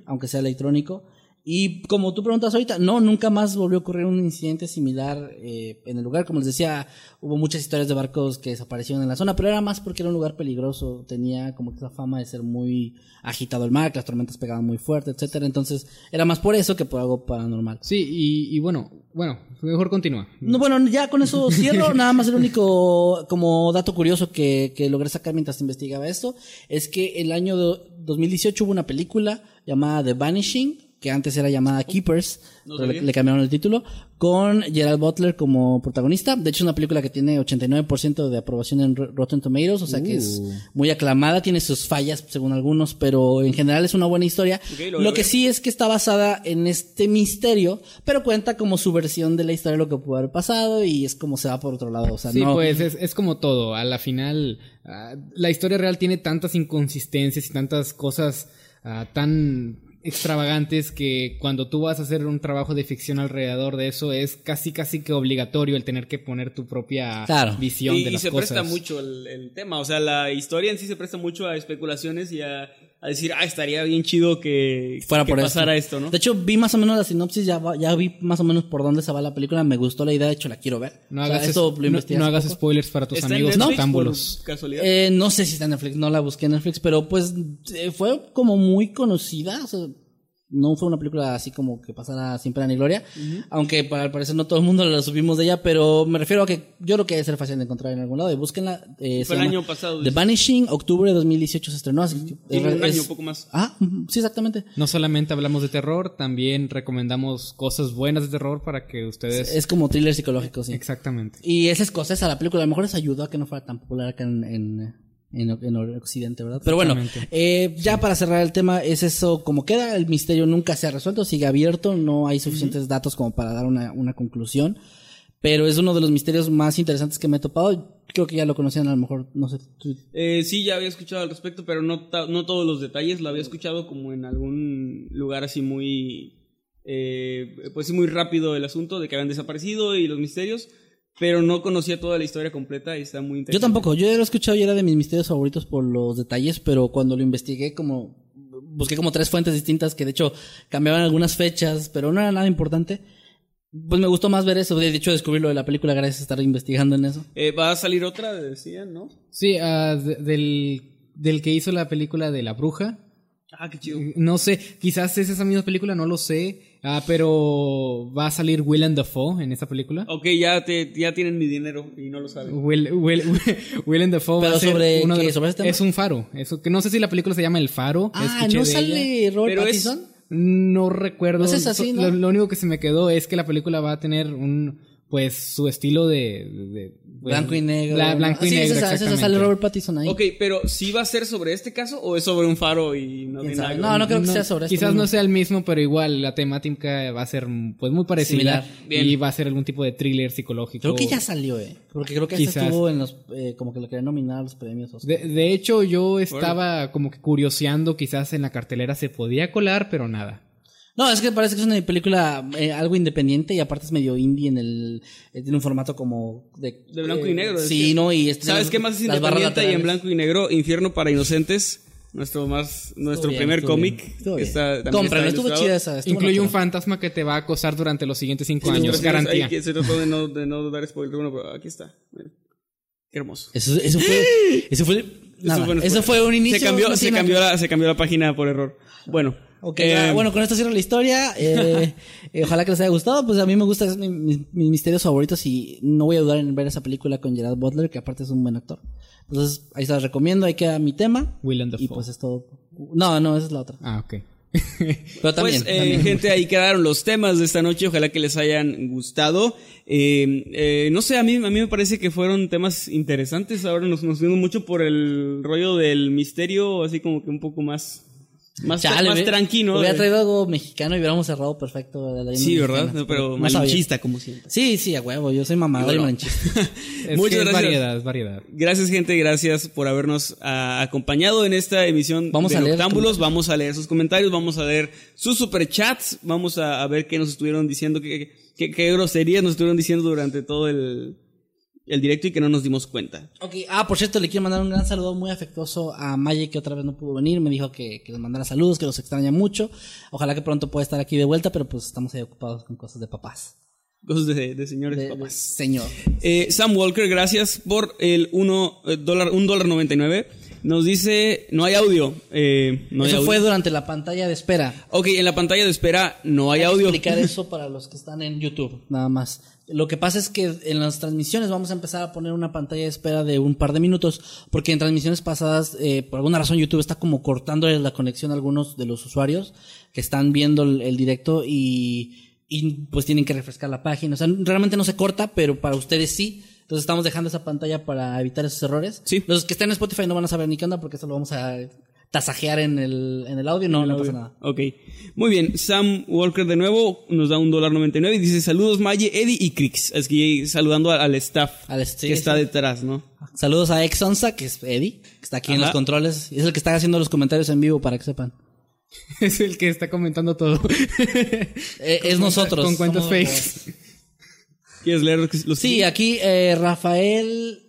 aunque sea electrónico. Y como tú preguntas ahorita, no, nunca más volvió a ocurrir un incidente similar eh, en el lugar. Como les decía, hubo muchas historias de barcos que desaparecieron en la zona, pero era más porque era un lugar peligroso. Tenía como que esa fama de ser muy agitado el mar, que las tormentas pegaban muy fuerte, etcétera. Entonces, era más por eso que por algo paranormal. Sí, y, y bueno, bueno, mejor continúa. No, bueno, ya con eso cierro. Nada más el único como dato curioso que, que logré sacar mientras investigaba esto es que el año do- 2018 hubo una película llamada The Vanishing que antes era llamada Keepers, No pero le, cambiaron el título, con Gerald Butler como protagonista. De hecho, es una película que tiene 89% de aprobación en Ro- Rotten Tomatoes, o sea que es Uh. muy aclamada, tiene sus fallas según algunos, pero en general es una buena historia. Lo que sí es que está basada en este misterio, pero cuenta como su versión de la historia de lo que pudo haber pasado y es como se va por otro lado. O sea, Sí, no, pues es, es como todo. A la final, ah, la historia real tiene tantas inconsistencias y tantas cosas ah, tan extravagantes que cuando tú vas a hacer un trabajo de ficción alrededor de eso es casi casi que obligatorio el tener que poner tu propia Claro. visión y, de y las se cosas. presta mucho el, el tema, o sea, la historia en sí se presta mucho a especulaciones y a, a decir, ah, estaría bien chido que, fuera que por pasara esto, ¿no? De hecho, vi más o menos la sinopsis, ya, va- ya vi más o menos por dónde se va la película, me gustó la idea, de hecho la quiero ver. No O sea, hagas, esto es- lo no- no hagas spoilers para tus ¿Está en amigos Netflix noctámbulos. por casualidad? Eh, no sé si está en Netflix, no la busqué en Netflix, pero pues eh, fue como muy conocida. o sea, no fue una película así como que pasara sin pena ni gloria. Aunque para al parecer no todo el mundo la subimos de ella, pero me refiero a que yo creo que debe ser fácil de encontrar en algún lado. Y búsquenla. eh, Fue el año pasado, The dice. Vanishing, octubre de 2018 se estrenó. así es- un año, es- un poco más. Ah, sí, exactamente. No solamente hablamos de terror, también recomendamos cosas buenas de terror para que ustedes... Es como thriller psicológico, sí. Exactamente. Y es escocesa la película, a lo mejor les ayudó a que no fuera tan popular acá en, en, en, en Occidente, ¿verdad? Pero bueno, eh, ya para cerrar el tema, es eso como queda, el misterio nunca se ha resuelto, sigue abierto, no hay suficientes datos como para dar una, una conclusión, pero es uno de los misterios más interesantes que me he topado, creo que ya lo conocían a lo mejor, no sé, tú- Eh, sí, ya había escuchado al respecto, pero no, no todos los detalles. Lo había escuchado como en algún lugar así muy. eh, pues sí, muy rápido el asunto de que habían desaparecido y los misterios. Pero no conocía toda la historia completa y está muy interesante. Yo tampoco, yo ya lo he escuchado y era de mis misterios favoritos por los detalles, pero cuando lo investigué como busqué como tres fuentes distintas que de hecho cambiaban algunas fechas, pero no era nada importante. Pues me gustó más ver eso, de hecho descubrir lo de la película gracias a estar investigando en eso. Eh, va a salir otra, decían, ¿no? Sí, de- del, del que hizo la película de La Bruja. Ah, qué chido. No sé, quizás es esa misma película, no lo sé. Ah, pero va a salir Willem Dafoe en esa película. Ok, ya, te, ya tienen mi dinero y no lo saben. Will, Will, Willem Dafoe Pero va a ser sobre uno de los- sobre este tema? es un faro. Eso que no sé si la película se llama El Faro. Ah, ¿no sale ella. Robert Pero es- Pattinson? No recuerdo. Pues es así, ¿no? lo, lo único que se me quedó es que la película va a tener un pues su estilo de, de- pues, Blanco y negro. bla- blanco Ah, y sí, negro. esa- sale Robert Pattinson ahí. Ok, pero ¿sí va a ser sobre este caso o es sobre un faro y no ¿Quién tiene nada No, no creo que sea sobre esto Quizás mismo. no sea el mismo, pero igual la temática va a ser pues muy parecida Similar. Bien. y va a ser algún tipo de thriller psicológico. Creo que ya salió, eh. Porque creo que estuvo en los, eh, como que lo querían nominar a los premios Oscar. De, de hecho, yo estaba como que curioseando, quizás en la cartelera se podía colar, pero nada. No, es que parece que es una película eh, algo independiente y aparte es medio indie en el... eh, tiene un formato como de... De blanco y negro, Sí, decía. ¿no? Y este- ¿Sabes las- qué más es independiente y en blanco y negro? Infierno para inocentes. Nuestro más, nuestro bien, primer cómic. está estuvo chida esa. estuvo Incluye un fantasma que te va a acosar durante los siguientes cinco Sí, años, sí, garantía. que se trató de no, de no dar spoiler. Bueno, pero aquí está. Mira. Qué hermoso. Eso, eso fue... Eso fue... nada, fue un eso fue un inicio... Se cambió, no se cambió, la, se cambió la página por error. Bueno. Ok, eh, ya, bueno, con esto cierro la historia. Eh, eh, ojalá que les haya gustado. Pues a mí me gustan es mi- mi- mis misterios favoritos y no voy a dudar en ver esa película con Gerard Butler, que aparte es un buen actor. Entonces, ahí se las recomiendo. Ahí queda mi tema. Willem Y Dafoe. pues es todo. No, no, esa es la otra. Ah, ok. Pero también. Pues, eh, también. gente, ahí quedaron los temas de esta noche. Ojalá que les hayan gustado. Eh, eh, no sé, a mí, a mí me parece que fueron temas interesantes. Ahora nos, nos fuimos mucho por el rollo del misterio, así como que un poco más, más, Chale, más tranquilo. Hubiera de- traído algo mexicano y hubiéramos cerrado perfecto. la Sí, ¿verdad? mexicana, No, pero no sabía. malinchista, como siempre. Sí, sí, a huevo. Yo soy mamador y Bueno. malinchista. Muchas gracias. variedad, es variedad. Gracias, gente. Gracias por habernos ah, acompañado en esta emisión Vamos de a leer. Vamos a leer sus comentarios, vamos a leer sus superchats, vamos a, a ver qué nos estuvieron diciendo, qué, qué, qué groserías nos estuvieron diciendo durante todo el, el directo y que no nos dimos cuenta. Ok, ah, por cierto, le quiero mandar un gran saludo muy afectuoso a Maya que otra vez no pudo venir. Me dijo que, que les mandara saludos, que los extraña mucho. Ojalá que pronto pueda estar aquí de vuelta, pero pues estamos ahí ocupados con cosas de papás. Cosas de, de señores De, de papás. señor. Eh, Sam Walker, gracias por el uno, eh, dólar, un dólar noventa y nueve. Nos dice, no hay audio. Eh, no hay Eso audio. fue durante la pantalla de espera. Ok, en la pantalla de espera no hay Hay que audio. explicar eso para los que están en YouTube, nada más. Lo que pasa es que en las transmisiones vamos a empezar a poner una pantalla de espera de un par de minutos, porque en transmisiones pasadas, eh, por alguna razón, YouTube está como cortando la conexión a algunos de los usuarios que están viendo el, el directo y, y pues tienen que refrescar la página. O sea, realmente no se corta, pero para ustedes sí. Entonces estamos dejando esa pantalla para evitar esos errores. Sí. Los que estén en Spotify no van a saber ni qué onda porque esto lo vamos a tasajear en el, en el audio. No, no pasa nada. Ok. Muy bien. Sam Walker de nuevo nos da un dólar 99 y dice saludos Maye, Eddie y Crix. Es que saludando al, al staff Al sí, que está sí. detrás, ¿no? Saludos a Exonsa, que es Eddie, que está aquí en los controles. Es el que está haciendo los comentarios en vivo para que sepan. Es el que está comentando todo. Eh, es nosotros. Con cuentos fakes. ¿Quieres leer los, los Sí, aquí eh, Rafael,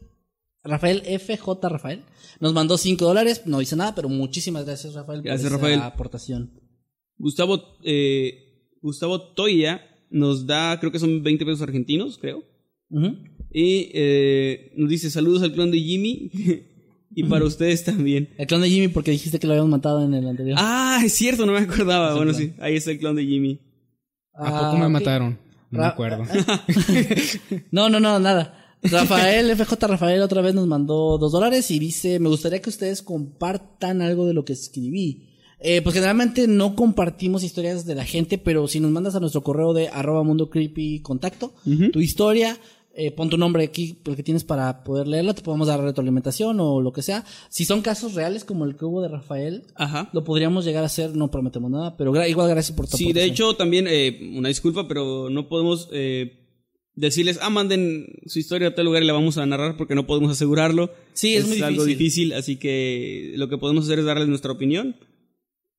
Rafael FJ Rafael, nos mandó 5 dólares, no dice nada, pero muchísimas gracias Rafael Gracias, por esa Rafael. aportación. Gustavo, eh, Gustavo Toya nos da, creo que son 20 pesos argentinos, creo. Y eh, nos dice saludos al clon de Jimmy y para ustedes también. El clon de Jimmy porque dijiste que lo habíamos matado en el anterior. Ah, es cierto, no me acordaba. Bueno, sí, ahí está el clon de Jimmy. ¿A poco me Ah, mataron? No me acuerdo. No, no, no, nada. Rafael, FJ Rafael otra vez nos mandó dos dólares y dice, me gustaría que ustedes compartan algo de lo que escribí. Eh, pues generalmente no compartimos historias de la gente, pero si nos mandas a nuestro correo de arroba mundo creepy contacto, tu historia, eh, pon tu nombre aquí, el que tienes para poder leerla, te podemos dar retroalimentación o lo que sea. Si son casos reales como el que hubo de Rafael, Ajá. lo podríamos llegar a hacer, no prometemos nada, pero gra- igual gracias por tu Sí, de hecho, también eh, una disculpa, pero no podemos eh, decirles, ah, manden su historia a tal lugar y la vamos a narrar porque no podemos asegurarlo. Sí, es muy algo difícil. difícil, así que lo que podemos hacer es darles nuestra opinión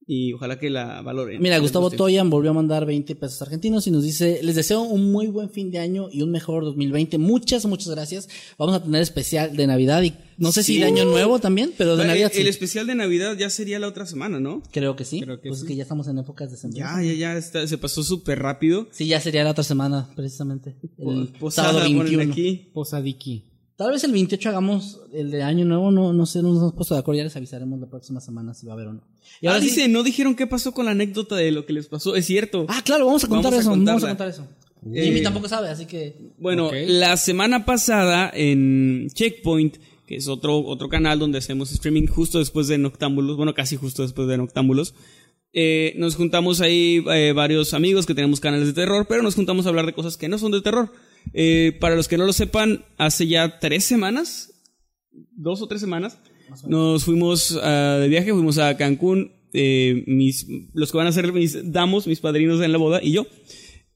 y ojalá que la valoren. Mira, Gustavo. Toyan volvió a mandar 20 pesos argentinos y nos dice, les deseo un muy buen fin de año y un mejor 2020. Muchas, muchas gracias. Vamos a tener especial de Navidad y no sé si de año nuevo también, pero de Navidad el sí. especial de Navidad ya sería la otra semana, ¿no? Creo que sí. Creo que pues sí. es que ya estamos en épocas de Ya, ya, ya, está- se pasó súper rápido. Sí, ya sería la otra semana, precisamente. El Posada sábado ponen 21. aquí. Posadiki. Tal vez el 28 hagamos el de año nuevo, no, no sé, no nos hemos puesto de acuerdo, ya les avisaremos la próxima semana si va a haber o no. Y Ah, ahora sí- dice, no dijeron qué pasó con la anécdota de lo que les pasó. Es cierto. Ah, claro, vamos a contar Vamos a eso, vamos a contar eso. Eh, Jimmy tampoco sabe, así que... Bueno, la semana pasada en Checkpoint, que es otro, otro canal donde hacemos streaming justo después de Noctámbulos, bueno, casi justo después de Noctámbulos, eh, nos juntamos ahí eh, varios amigos que tenemos canales de terror, pero nos juntamos a hablar de cosas que no son de terror. Eh, para los que no lo sepan, hace ya tres semanas, dos o tres semanas, nos fuimos ah, de viaje, fuimos a Cancún, eh, mis, los que van a ser mis damos, mis padrinos en la boda y yo.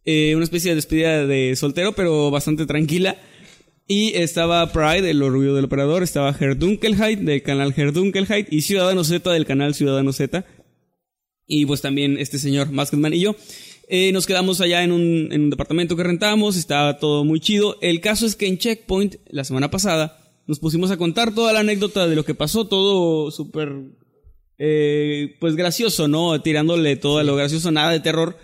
Eh, una especie de despedida de soltero, pero bastante tranquila. Y estaba Pride, el orgullo del operador, estaba Herdunkelheit del canal Herdunkelheit y Ciudadano Z del canal Ciudadano Z. Y pues también este señor Masketman y yo. Eh, nos quedamos allá en un, en un departamento que rentamos, estaba todo muy chido. El caso es que en Checkpoint, la semana pasada, nos pusimos a contar toda la anécdota de lo que pasó, todo súper, eh, pues gracioso, ¿no? Tirándole todo a lo gracioso, nada de terror.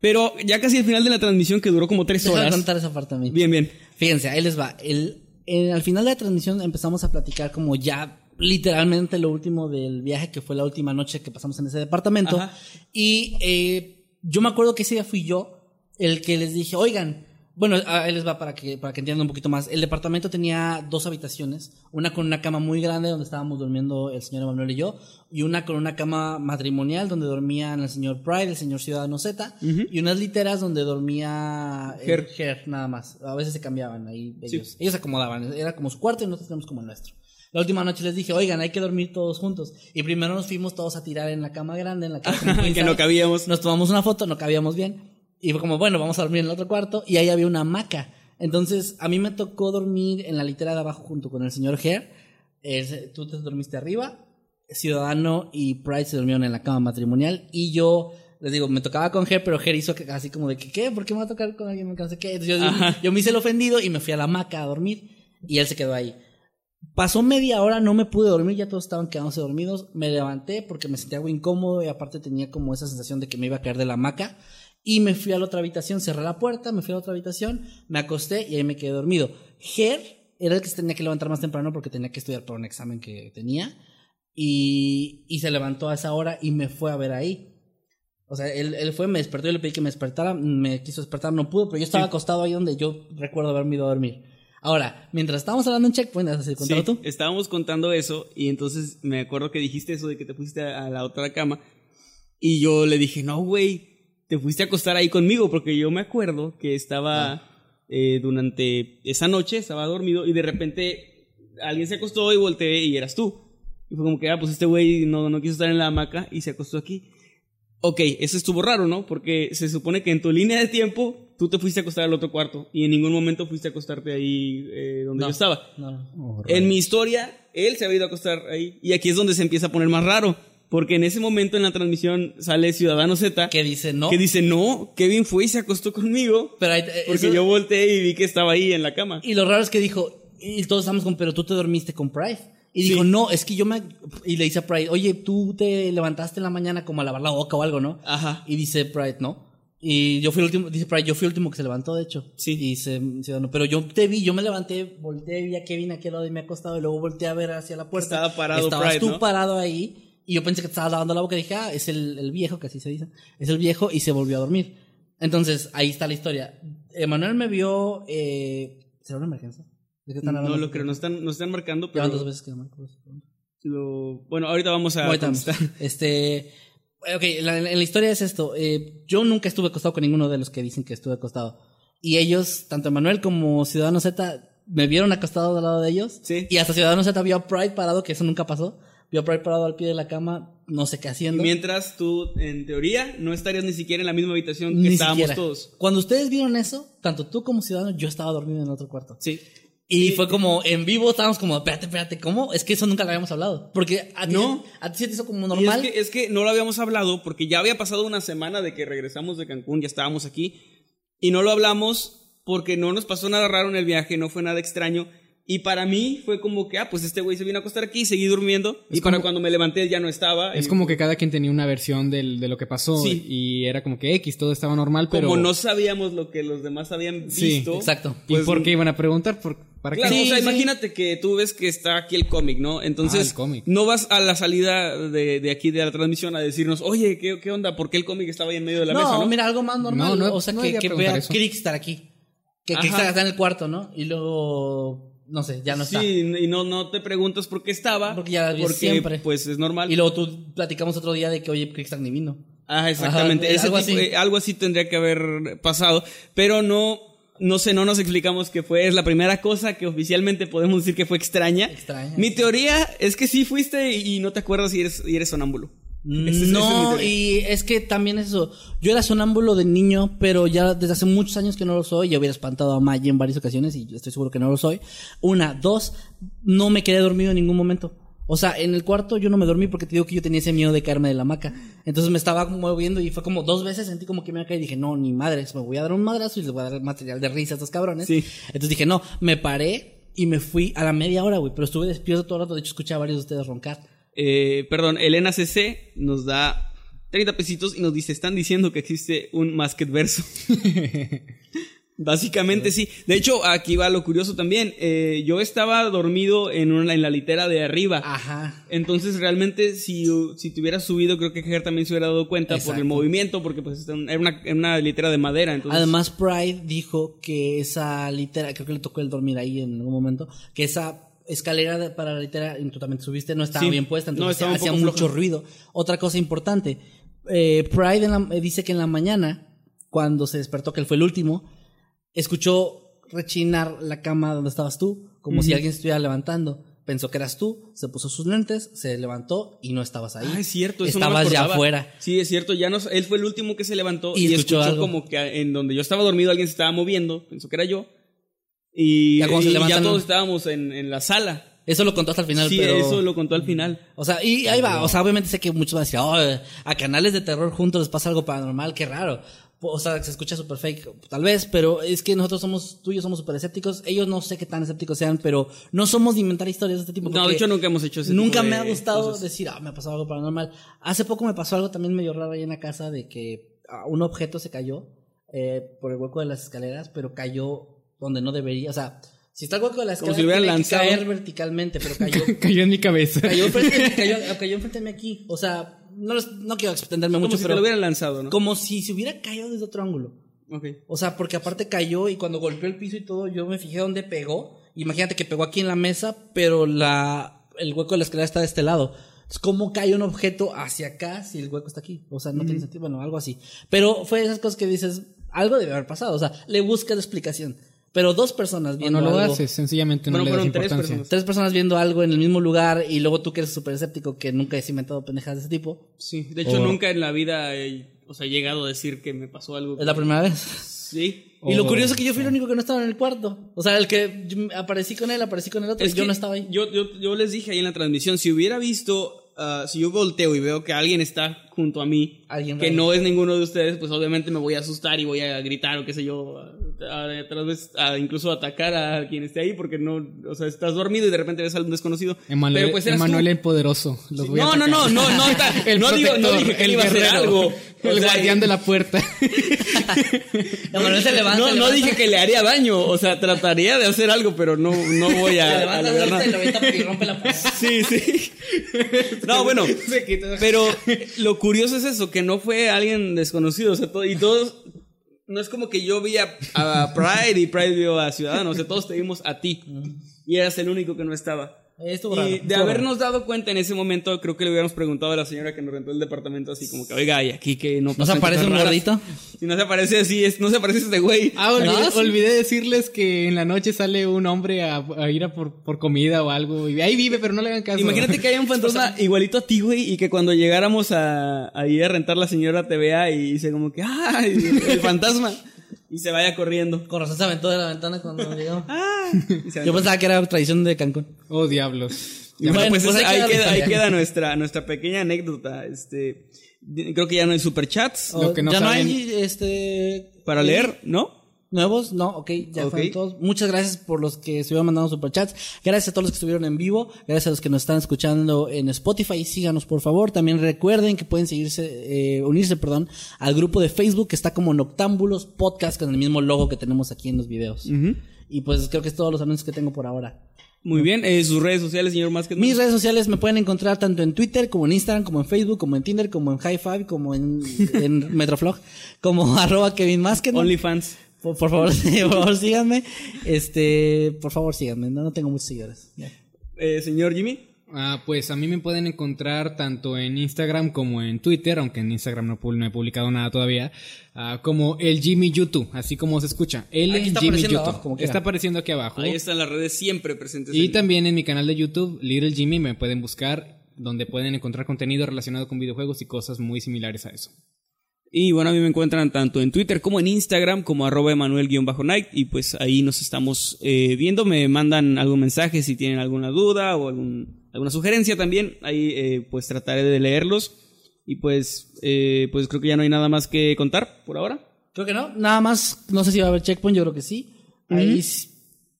Pero ya casi al final de la transmisión, que duró como tres Déjame horas. contar esa parte a mí. Bien, bien. Fíjense, ahí les va. El, el- al final de la transmisión empezamos a platicar como ya literalmente lo último del viaje, que fue la última noche que pasamos en ese departamento. Ajá. Y eh, yo me acuerdo que ese día fui yo el que les dije, oigan, bueno, ahí les va para que, para que entiendan un poquito más. El departamento tenía dos habitaciones, una con una cama muy grande donde estábamos durmiendo el señor Emanuel y yo, y una con una cama matrimonial donde dormían el señor Pride, el señor Ciudadano Z, y unas literas donde dormía el Ger. Ger, nada más. A veces se cambiaban ahí ellos. Ellos se acomodaban, era como su cuarto y nosotros tenemos como el nuestro. La última noche les dije, oigan, hay que dormir todos juntos. Y primero nos fuimos todos a tirar en la cama grande, en la cama que no cabíamos. Nos tomamos una foto, no cabíamos bien. Y fue como, bueno, vamos a dormir en el otro cuarto. Y ahí había una hamaca. Entonces, a mí me tocó dormir en la litera de abajo junto con el señor Ger. Él- tú te dormiste arriba. Ciudadano y Pride se durmieron en la cama matrimonial. Y yo, les digo, me tocaba con Ger, pero Ger hizo así como de que, ¿qué? ¿Por qué me va a tocar con alguien? No sé qué. Entonces, yo, Ajá. yo me hice el ofendido y me fui a la hamaca a dormir. Y él se quedó ahí. Pasó media hora, no me pude dormir, ya todos estaban quedándose dormidos. Me levanté porque me sentía algo incómodo y aparte tenía como esa sensación de que me iba a caer de la hamaca. Y me fui a la otra habitación, cerré la puerta, me fui a la otra habitación, me acosté y ahí me quedé dormido. Ger era el que se tenía que levantar más temprano porque tenía que estudiar para un examen que tenía. Y, y se levantó a esa hora y me fue a ver ahí. O sea, él, él fue, me despertó, yo le pedí que me despertara, me quiso despertar, no pudo, pero yo estaba acostado ahí donde yo recuerdo haberme ido a dormir. Ahora, mientras estábamos hablando en Checkpoint, ¿has contado Sí, tú? estábamos contando eso y entonces me acuerdo que dijiste eso de que te fuiste a la otra cama y yo le dije, no, güey, te fuiste a acostar ahí conmigo porque yo me acuerdo que estaba eh, durante esa noche, estaba dormido y de repente alguien se acostó y volteé y eras tú. Y fue como que, ah, pues este güey no, no quiso estar en la hamaca y se acostó aquí. Ok, eso estuvo raro, ¿no? Porque se supone que en tu línea de tiempo tú te fuiste a acostar al otro cuarto y en ningún momento fuiste a acostarte ahí eh, donde No. yo estaba. No, no. Oh, En mi historia, él se había ido a acostar ahí. Y aquí es donde se empieza a poner más raro. Porque en ese momento en la transmisión sale Ciudadano Z. Que dice no. Que dice, no, Kevin fue y se acostó conmigo. Pero ahí- eh, Porque eso- yo volteé y vi que estaba ahí en la cama. Y lo raro es que dijo, y todos estamos con, pero tú te dormiste con Pride. Y dijo, Sí. no, es que yo me... Y le dice a Pride, oye, tú te levantaste en la mañana como a lavar la boca o algo, ¿no? Ajá. Y dice Pride, no. Y yo fui el último, dice Pride, yo fui el último que se levantó, de hecho. Sí. Y dice, Ciudadano, pero yo te vi, yo me levanté, volteé, vi a Kevin aquí al lado y me acostado y luego volteé a ver hacia la puerta. Estaba parado Estabas Pride, tú ¿no? parado ahí y yo pensé que te estabas lavando la boca y dije, ah, es el, el viejo, que así se dice. Es el viejo y se volvió a dormir. Entonces, ahí está la historia. Emanuel me vio, eh, ¿será una emergencia? ¿De qué están No hablando? lo creo, no están, no están marcando, pero. Llevan dos veces que no marco. lo- bueno, ahorita vamos a Ahorita. Este. Ok, la, la- la historia es esto. eh, yo nunca estuve acostado con ninguno de los que dicen que estuve acostado. Y ellos, tanto Manuel como Ciudadano Z, me vieron acostado al lado de ellos. Sí. Y hasta Ciudadano Z vio a Pride parado, que eso nunca pasó. Vio a Pride parado al pie de la cama, no sé qué haciendo. Mientras tú, en teoría, no estarías ni siquiera en la misma habitación que Ni estábamos siquiera. todos. Cuando ustedes vieron eso, tanto tú como Ciudadano, yo estaba dormido en el otro cuarto. Sí. Y fue como, en vivo estábamos como, espérate, espérate, ¿cómo? Es que eso nunca lo habíamos hablado. Porque a ti, No. a ti se te hizo como Y normal. es que, es que no lo habíamos hablado porque ya había pasado una semana de que regresamos de Cancún, ya estábamos aquí. Y no lo hablamos porque no nos pasó nada raro en el viaje, no fue nada extraño. Y para mí fue como que, ah, pues este güey se vino a acostar aquí y seguí durmiendo. y para cuando me levanté ya no estaba. Es Y como que cada quien tenía una versión del- de lo que pasó. Sí. Y era como que X, todo estaba normal, pero. como no sabíamos lo que los demás habían Sí, visto. exacto. ¿Y pues, por qué iban a preguntar? ¿Por, ¿Para Claro, qué? o sea, Sí, sí. imagínate que tú ves que está aquí el cómic, ¿no? Entonces, Ah, el cómic. no vas a la salida de, de aquí de la transmisión a decirnos, oye, ¿qué, qué onda? ¿por qué el cómic estaba ahí en medio de la no, mesa? ¿no? mira, algo más normal. No, no, o sea, no que, que vea. Crickstar aquí. Que. Crickstar está en el cuarto, ¿no? Y luego, no sé, ya no está. Sí, y no, no te preguntas por qué estaba. Porque ya porque, siempre. pues es normal. Y luego tú platicamos otro día de que, oye, Crickstar ni vino. Ah, exactamente. Ajá, Ese algo tipo- así. algo así tendría que haber pasado. Pero no, no sé, no nos explicamos qué fue. Es la primera cosa que oficialmente podemos decir que fue extraña. Extraña. Mi teoría es que sí fuiste y, y no te acuerdas y eres, y eres sonámbulo. Es- es no, teoría. y es que también eso. Yo era sonámbulo de niño, pero ya desde hace muchos años que no lo soy. Yo hubiera espantado a Maggie en varias ocasiones y estoy seguro que no lo soy. Una, dos, no me quedé dormido en ningún momento. O sea, en el cuarto yo no me dormí porque te digo que yo tenía ese miedo de caerme de la hamaca. Entonces me estaba moviendo y fue como dos veces sentí como que me caer y dije, no, ni madres, me voy a dar un madrazo y les voy a dar material de risa a estos cabrones. Sí. Entonces dije, no, me paré y me fui a la media hora, güey, pero estuve despierto todo el rato. De hecho, escuché a varios de ustedes roncar. Eh, perdón, Elena CC nos da 30 pesitos y nos dice, están diciendo que existe un Masked verso. Básicamente sí. De hecho, aquí va lo curioso también. Eh, yo estaba dormido en, una, en la litera de arriba. Ajá. Entonces, realmente, si, si te hubieras subido, creo que Ger también se hubiera dado cuenta por el movimiento, porque pues era una, era una litera de madera. Entonces, Además, Pride dijo que esa litera, creo que le tocó el dormir ahí en algún momento, que esa escalera para la litera, y tú también subiste, no estaba Sí. bien puesta, No, entonces hacía mucho ruido. Otra cosa importante, eh, Pride en la- eh, dice que en la mañana, cuando se despertó, que él fue el último, escuchó rechinar la cama donde estabas tú, como si alguien se estuviera levantando. Pensó que eras tú, se puso sus lentes, se levantó y no estabas ahí. Ah, es cierto, eso no me Estabas ya acordaba. afuera. Sí, es cierto, ya no, él fue el último que se levantó Y y, escuchó como que en donde yo estaba dormido alguien se estaba moviendo, pensó que era yo. Y Ya cuando se y levantan- ya todos estábamos en, en la sala. Eso lo contó hasta el final, sí, pero... eso lo contó al final. O sea, y ahí va, o sea, obviamente sé que muchos van a decir, oh, a canales de terror juntos les pasa algo paranormal, qué raro. O sea, se escucha súper fake, tal vez, pero es que nosotros somos, tú y yo somos súper escépticos, ellos no sé qué tan escépticos sean, pero no somos de inventar historias de este tipo. No, de hecho nunca hemos hecho ese Nunca me ha gustado cosas. decir, ah, me ha pasado algo paranormal. Hace poco me pasó algo también medio raro ahí en la casa de que ah, un objeto se cayó eh, por el hueco de las escaleras, pero cayó donde no debería, o sea, si está el hueco de la Como si que lanzado. caer verticalmente, pero cayó Cayó en mi cabeza. Cayó enfrente, cayó, cayó enfrente de mí aquí. O sea, no, no quiero extenderme Como mucho, si te pero lo hubieran lanzado, ¿no? como si se hubiera caído desde otro ángulo. Ok. O sea, porque aparte cayó y cuando golpeó el piso y todo, yo me fijé dónde pegó. Imagínate que pegó aquí en la mesa, pero la, el hueco de la escalera está de este lado. Es como cae un objeto hacia acá si el hueco está aquí. O sea, no tiene sentido, bueno, algo así. Pero fue esas cosas que dices, algo debe haber pasado. O sea, le buscas explicación. Pero dos personas O viendo no lo algo, haces, sencillamente no Bueno, le das fueron tres importancia. personas. tres personas viendo algo en el mismo lugar y luego tú que eres súper escéptico que nunca has inventado pendejadas de ese tipo. Sí, de hecho O- nunca en la vida he, o sea, he llegado a decir que me pasó algo. Es la primera vez. Sí. Y lo curioso es que yo fui el único que no estaba en el cuarto. O sea, el que aparecí con él, aparecí con el otro, Es y yo no estaba ahí. Yo, yo, yo les dije ahí en la transmisión, si hubiera visto, ah, si yo volteo y veo que alguien está junto a mí, Alguien que no es ninguno de ustedes, pues obviamente me voy a asustar y voy a gritar o qué sé yo, a, a- tal vez a incluso atacar a quien esté ahí porque no, o sea, estás dormido y de repente ves a un desconocido. Emanuel, pero pues Emanuel el poderoso. Los voy a No, no, no, no, no, ta- el no digo- no dije que el iba a hacer algo. O el sea, guardián de la puerta. Emanuel se levanta, No, se no dije que le haría daño, o sea, trataría de hacer algo, pero no, no voy Se a, a levanta, lograr se nada. y rompe la puerta. Sí, sí. No, bueno, pero lo curioso es eso, que no fue alguien desconocido, o sea, to- y todos, no es como que yo vi a, a Pride y Pride vio a Ciudadanos, o sea, todos te vimos a ti, y eras el único que no estaba. Y raro, de habernos dado cuenta en ese momento, creo que le hubiéramos preguntado a la señora que nos rentó el departamento así como que, oiga, y aquí que no ¿No se aparece un raras?" gordito? Y no se aparece así, es, no se aparece este güey. Ah, olvidé, decirles que en la noche sale un hombre a, a ir a por, por comida o algo. Y ahí vive, pero no le hagan caso. Imagínate que haya un fantasma igualito a ti, güey, y que cuando llegáramos a, ahí a rentar la señora te vea y dice como que, ¡ah! El fantasma. Y se vaya corriendo. Con razón se aventó de la ventana cuando llegó. ¡Ah! Yo pensaba que era tradición de Cancún. Oh, diablos. Y bueno, Bueno, pues, pues ahí ahí, queda ahí nuestra, nuestra pequeña anécdota. Este, creo que ya no hay superchats Lo que no ya no hay este para leer, ¿no? Nuevos, no, ok, ya fueron todos. Muchas gracias por los que estuvieron mandando superchats. Gracias a todos los que estuvieron en vivo. Gracias a los que nos están escuchando en Spotify. Síganos, por favor. También recuerden que pueden seguirse, eh, unirse, perdón, al grupo de Facebook que está como Noctámbulos Podcast con el mismo logo que tenemos aquí en los videos. Y pues creo que es todos los anuncios que tengo por ahora. Muy bien. Eh, sus redes sociales, señor Másquez. Mis redes sociales me pueden encontrar tanto en Twitter, como en Instagram, como en Facebook, como en Tinder, como en High Five, como en, en Metroflog, como arroba Kevin Maskedman. OnlyFans. Por, por favor, por favor, síganme. Este, por favor, síganme. No, no tengo muchos seguidores. Eh, señor Jimmy. Ah, pues a mí me pueden encontrar tanto en Instagram como en Twitter, aunque en Instagram no, he publicado nada todavía, ah, como el Jimmy YouTube, así como se escucha. El Aquí está Jimmy apareciendo YouTube. abajo, como quiera. está apareciendo aquí abajo. Ahí están las redes siempre presentes. Y en- también en mi canal de YouTube, Little Jimmy, me pueden buscar, donde pueden encontrar contenido relacionado con videojuegos y cosas muy similares a eso. Y bueno, a mí me encuentran tanto en Twitter como en Instagram como arroba Emanuel-Night y pues ahí nos estamos eh, viendo, me mandan algún mensaje si tienen alguna duda o algún, alguna sugerencia también, ahí eh, pues trataré de leerlos y pues, eh, pues creo que ya no hay nada más que contar por ahora. Creo que no. Nada más, no sé si va a haber checkpoint, yo creo que sí. Ahí s-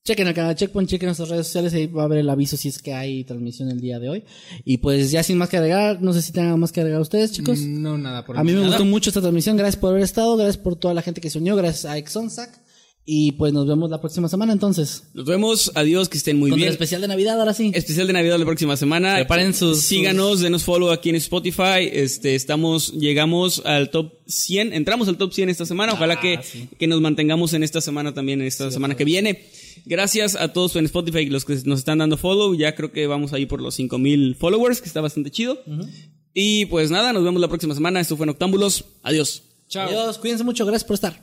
chequen el canal de checkpoint, chequen nuestras redes sociales, ahí va a haber el aviso si es que hay transmisión el día de hoy. Y pues ya sin más que agregar, no sé si tengan más que agregar ustedes, chicos. No, nada por el A mí me gustó mucho esta transmisión, gracias por haber estado, gracias por toda la gente que se unió, gracias a Exonsac. Y pues nos vemos la próxima semana entonces. Nos vemos, adiós, que estén muy Con el bien. especial de Navidad, ahora sí. Especial de Navidad la próxima semana. Preparen sus- Síganos, denos follow aquí en Spotify. Este, estamos, llegamos al top 100. Entramos al top 100 esta semana. Ojalá Ah, que, sí. que nos mantengamos en esta semana también, en esta semana que viene. Gracias a todos en Spotify y los que nos están dando follow. Ya creo que vamos ahí por los 5000 followers, que está bastante chido. Y pues nada, nos vemos la próxima semana. Esto fue Noctámbulos. Adiós. Chao. Adiós, cuídense mucho, gracias por estar.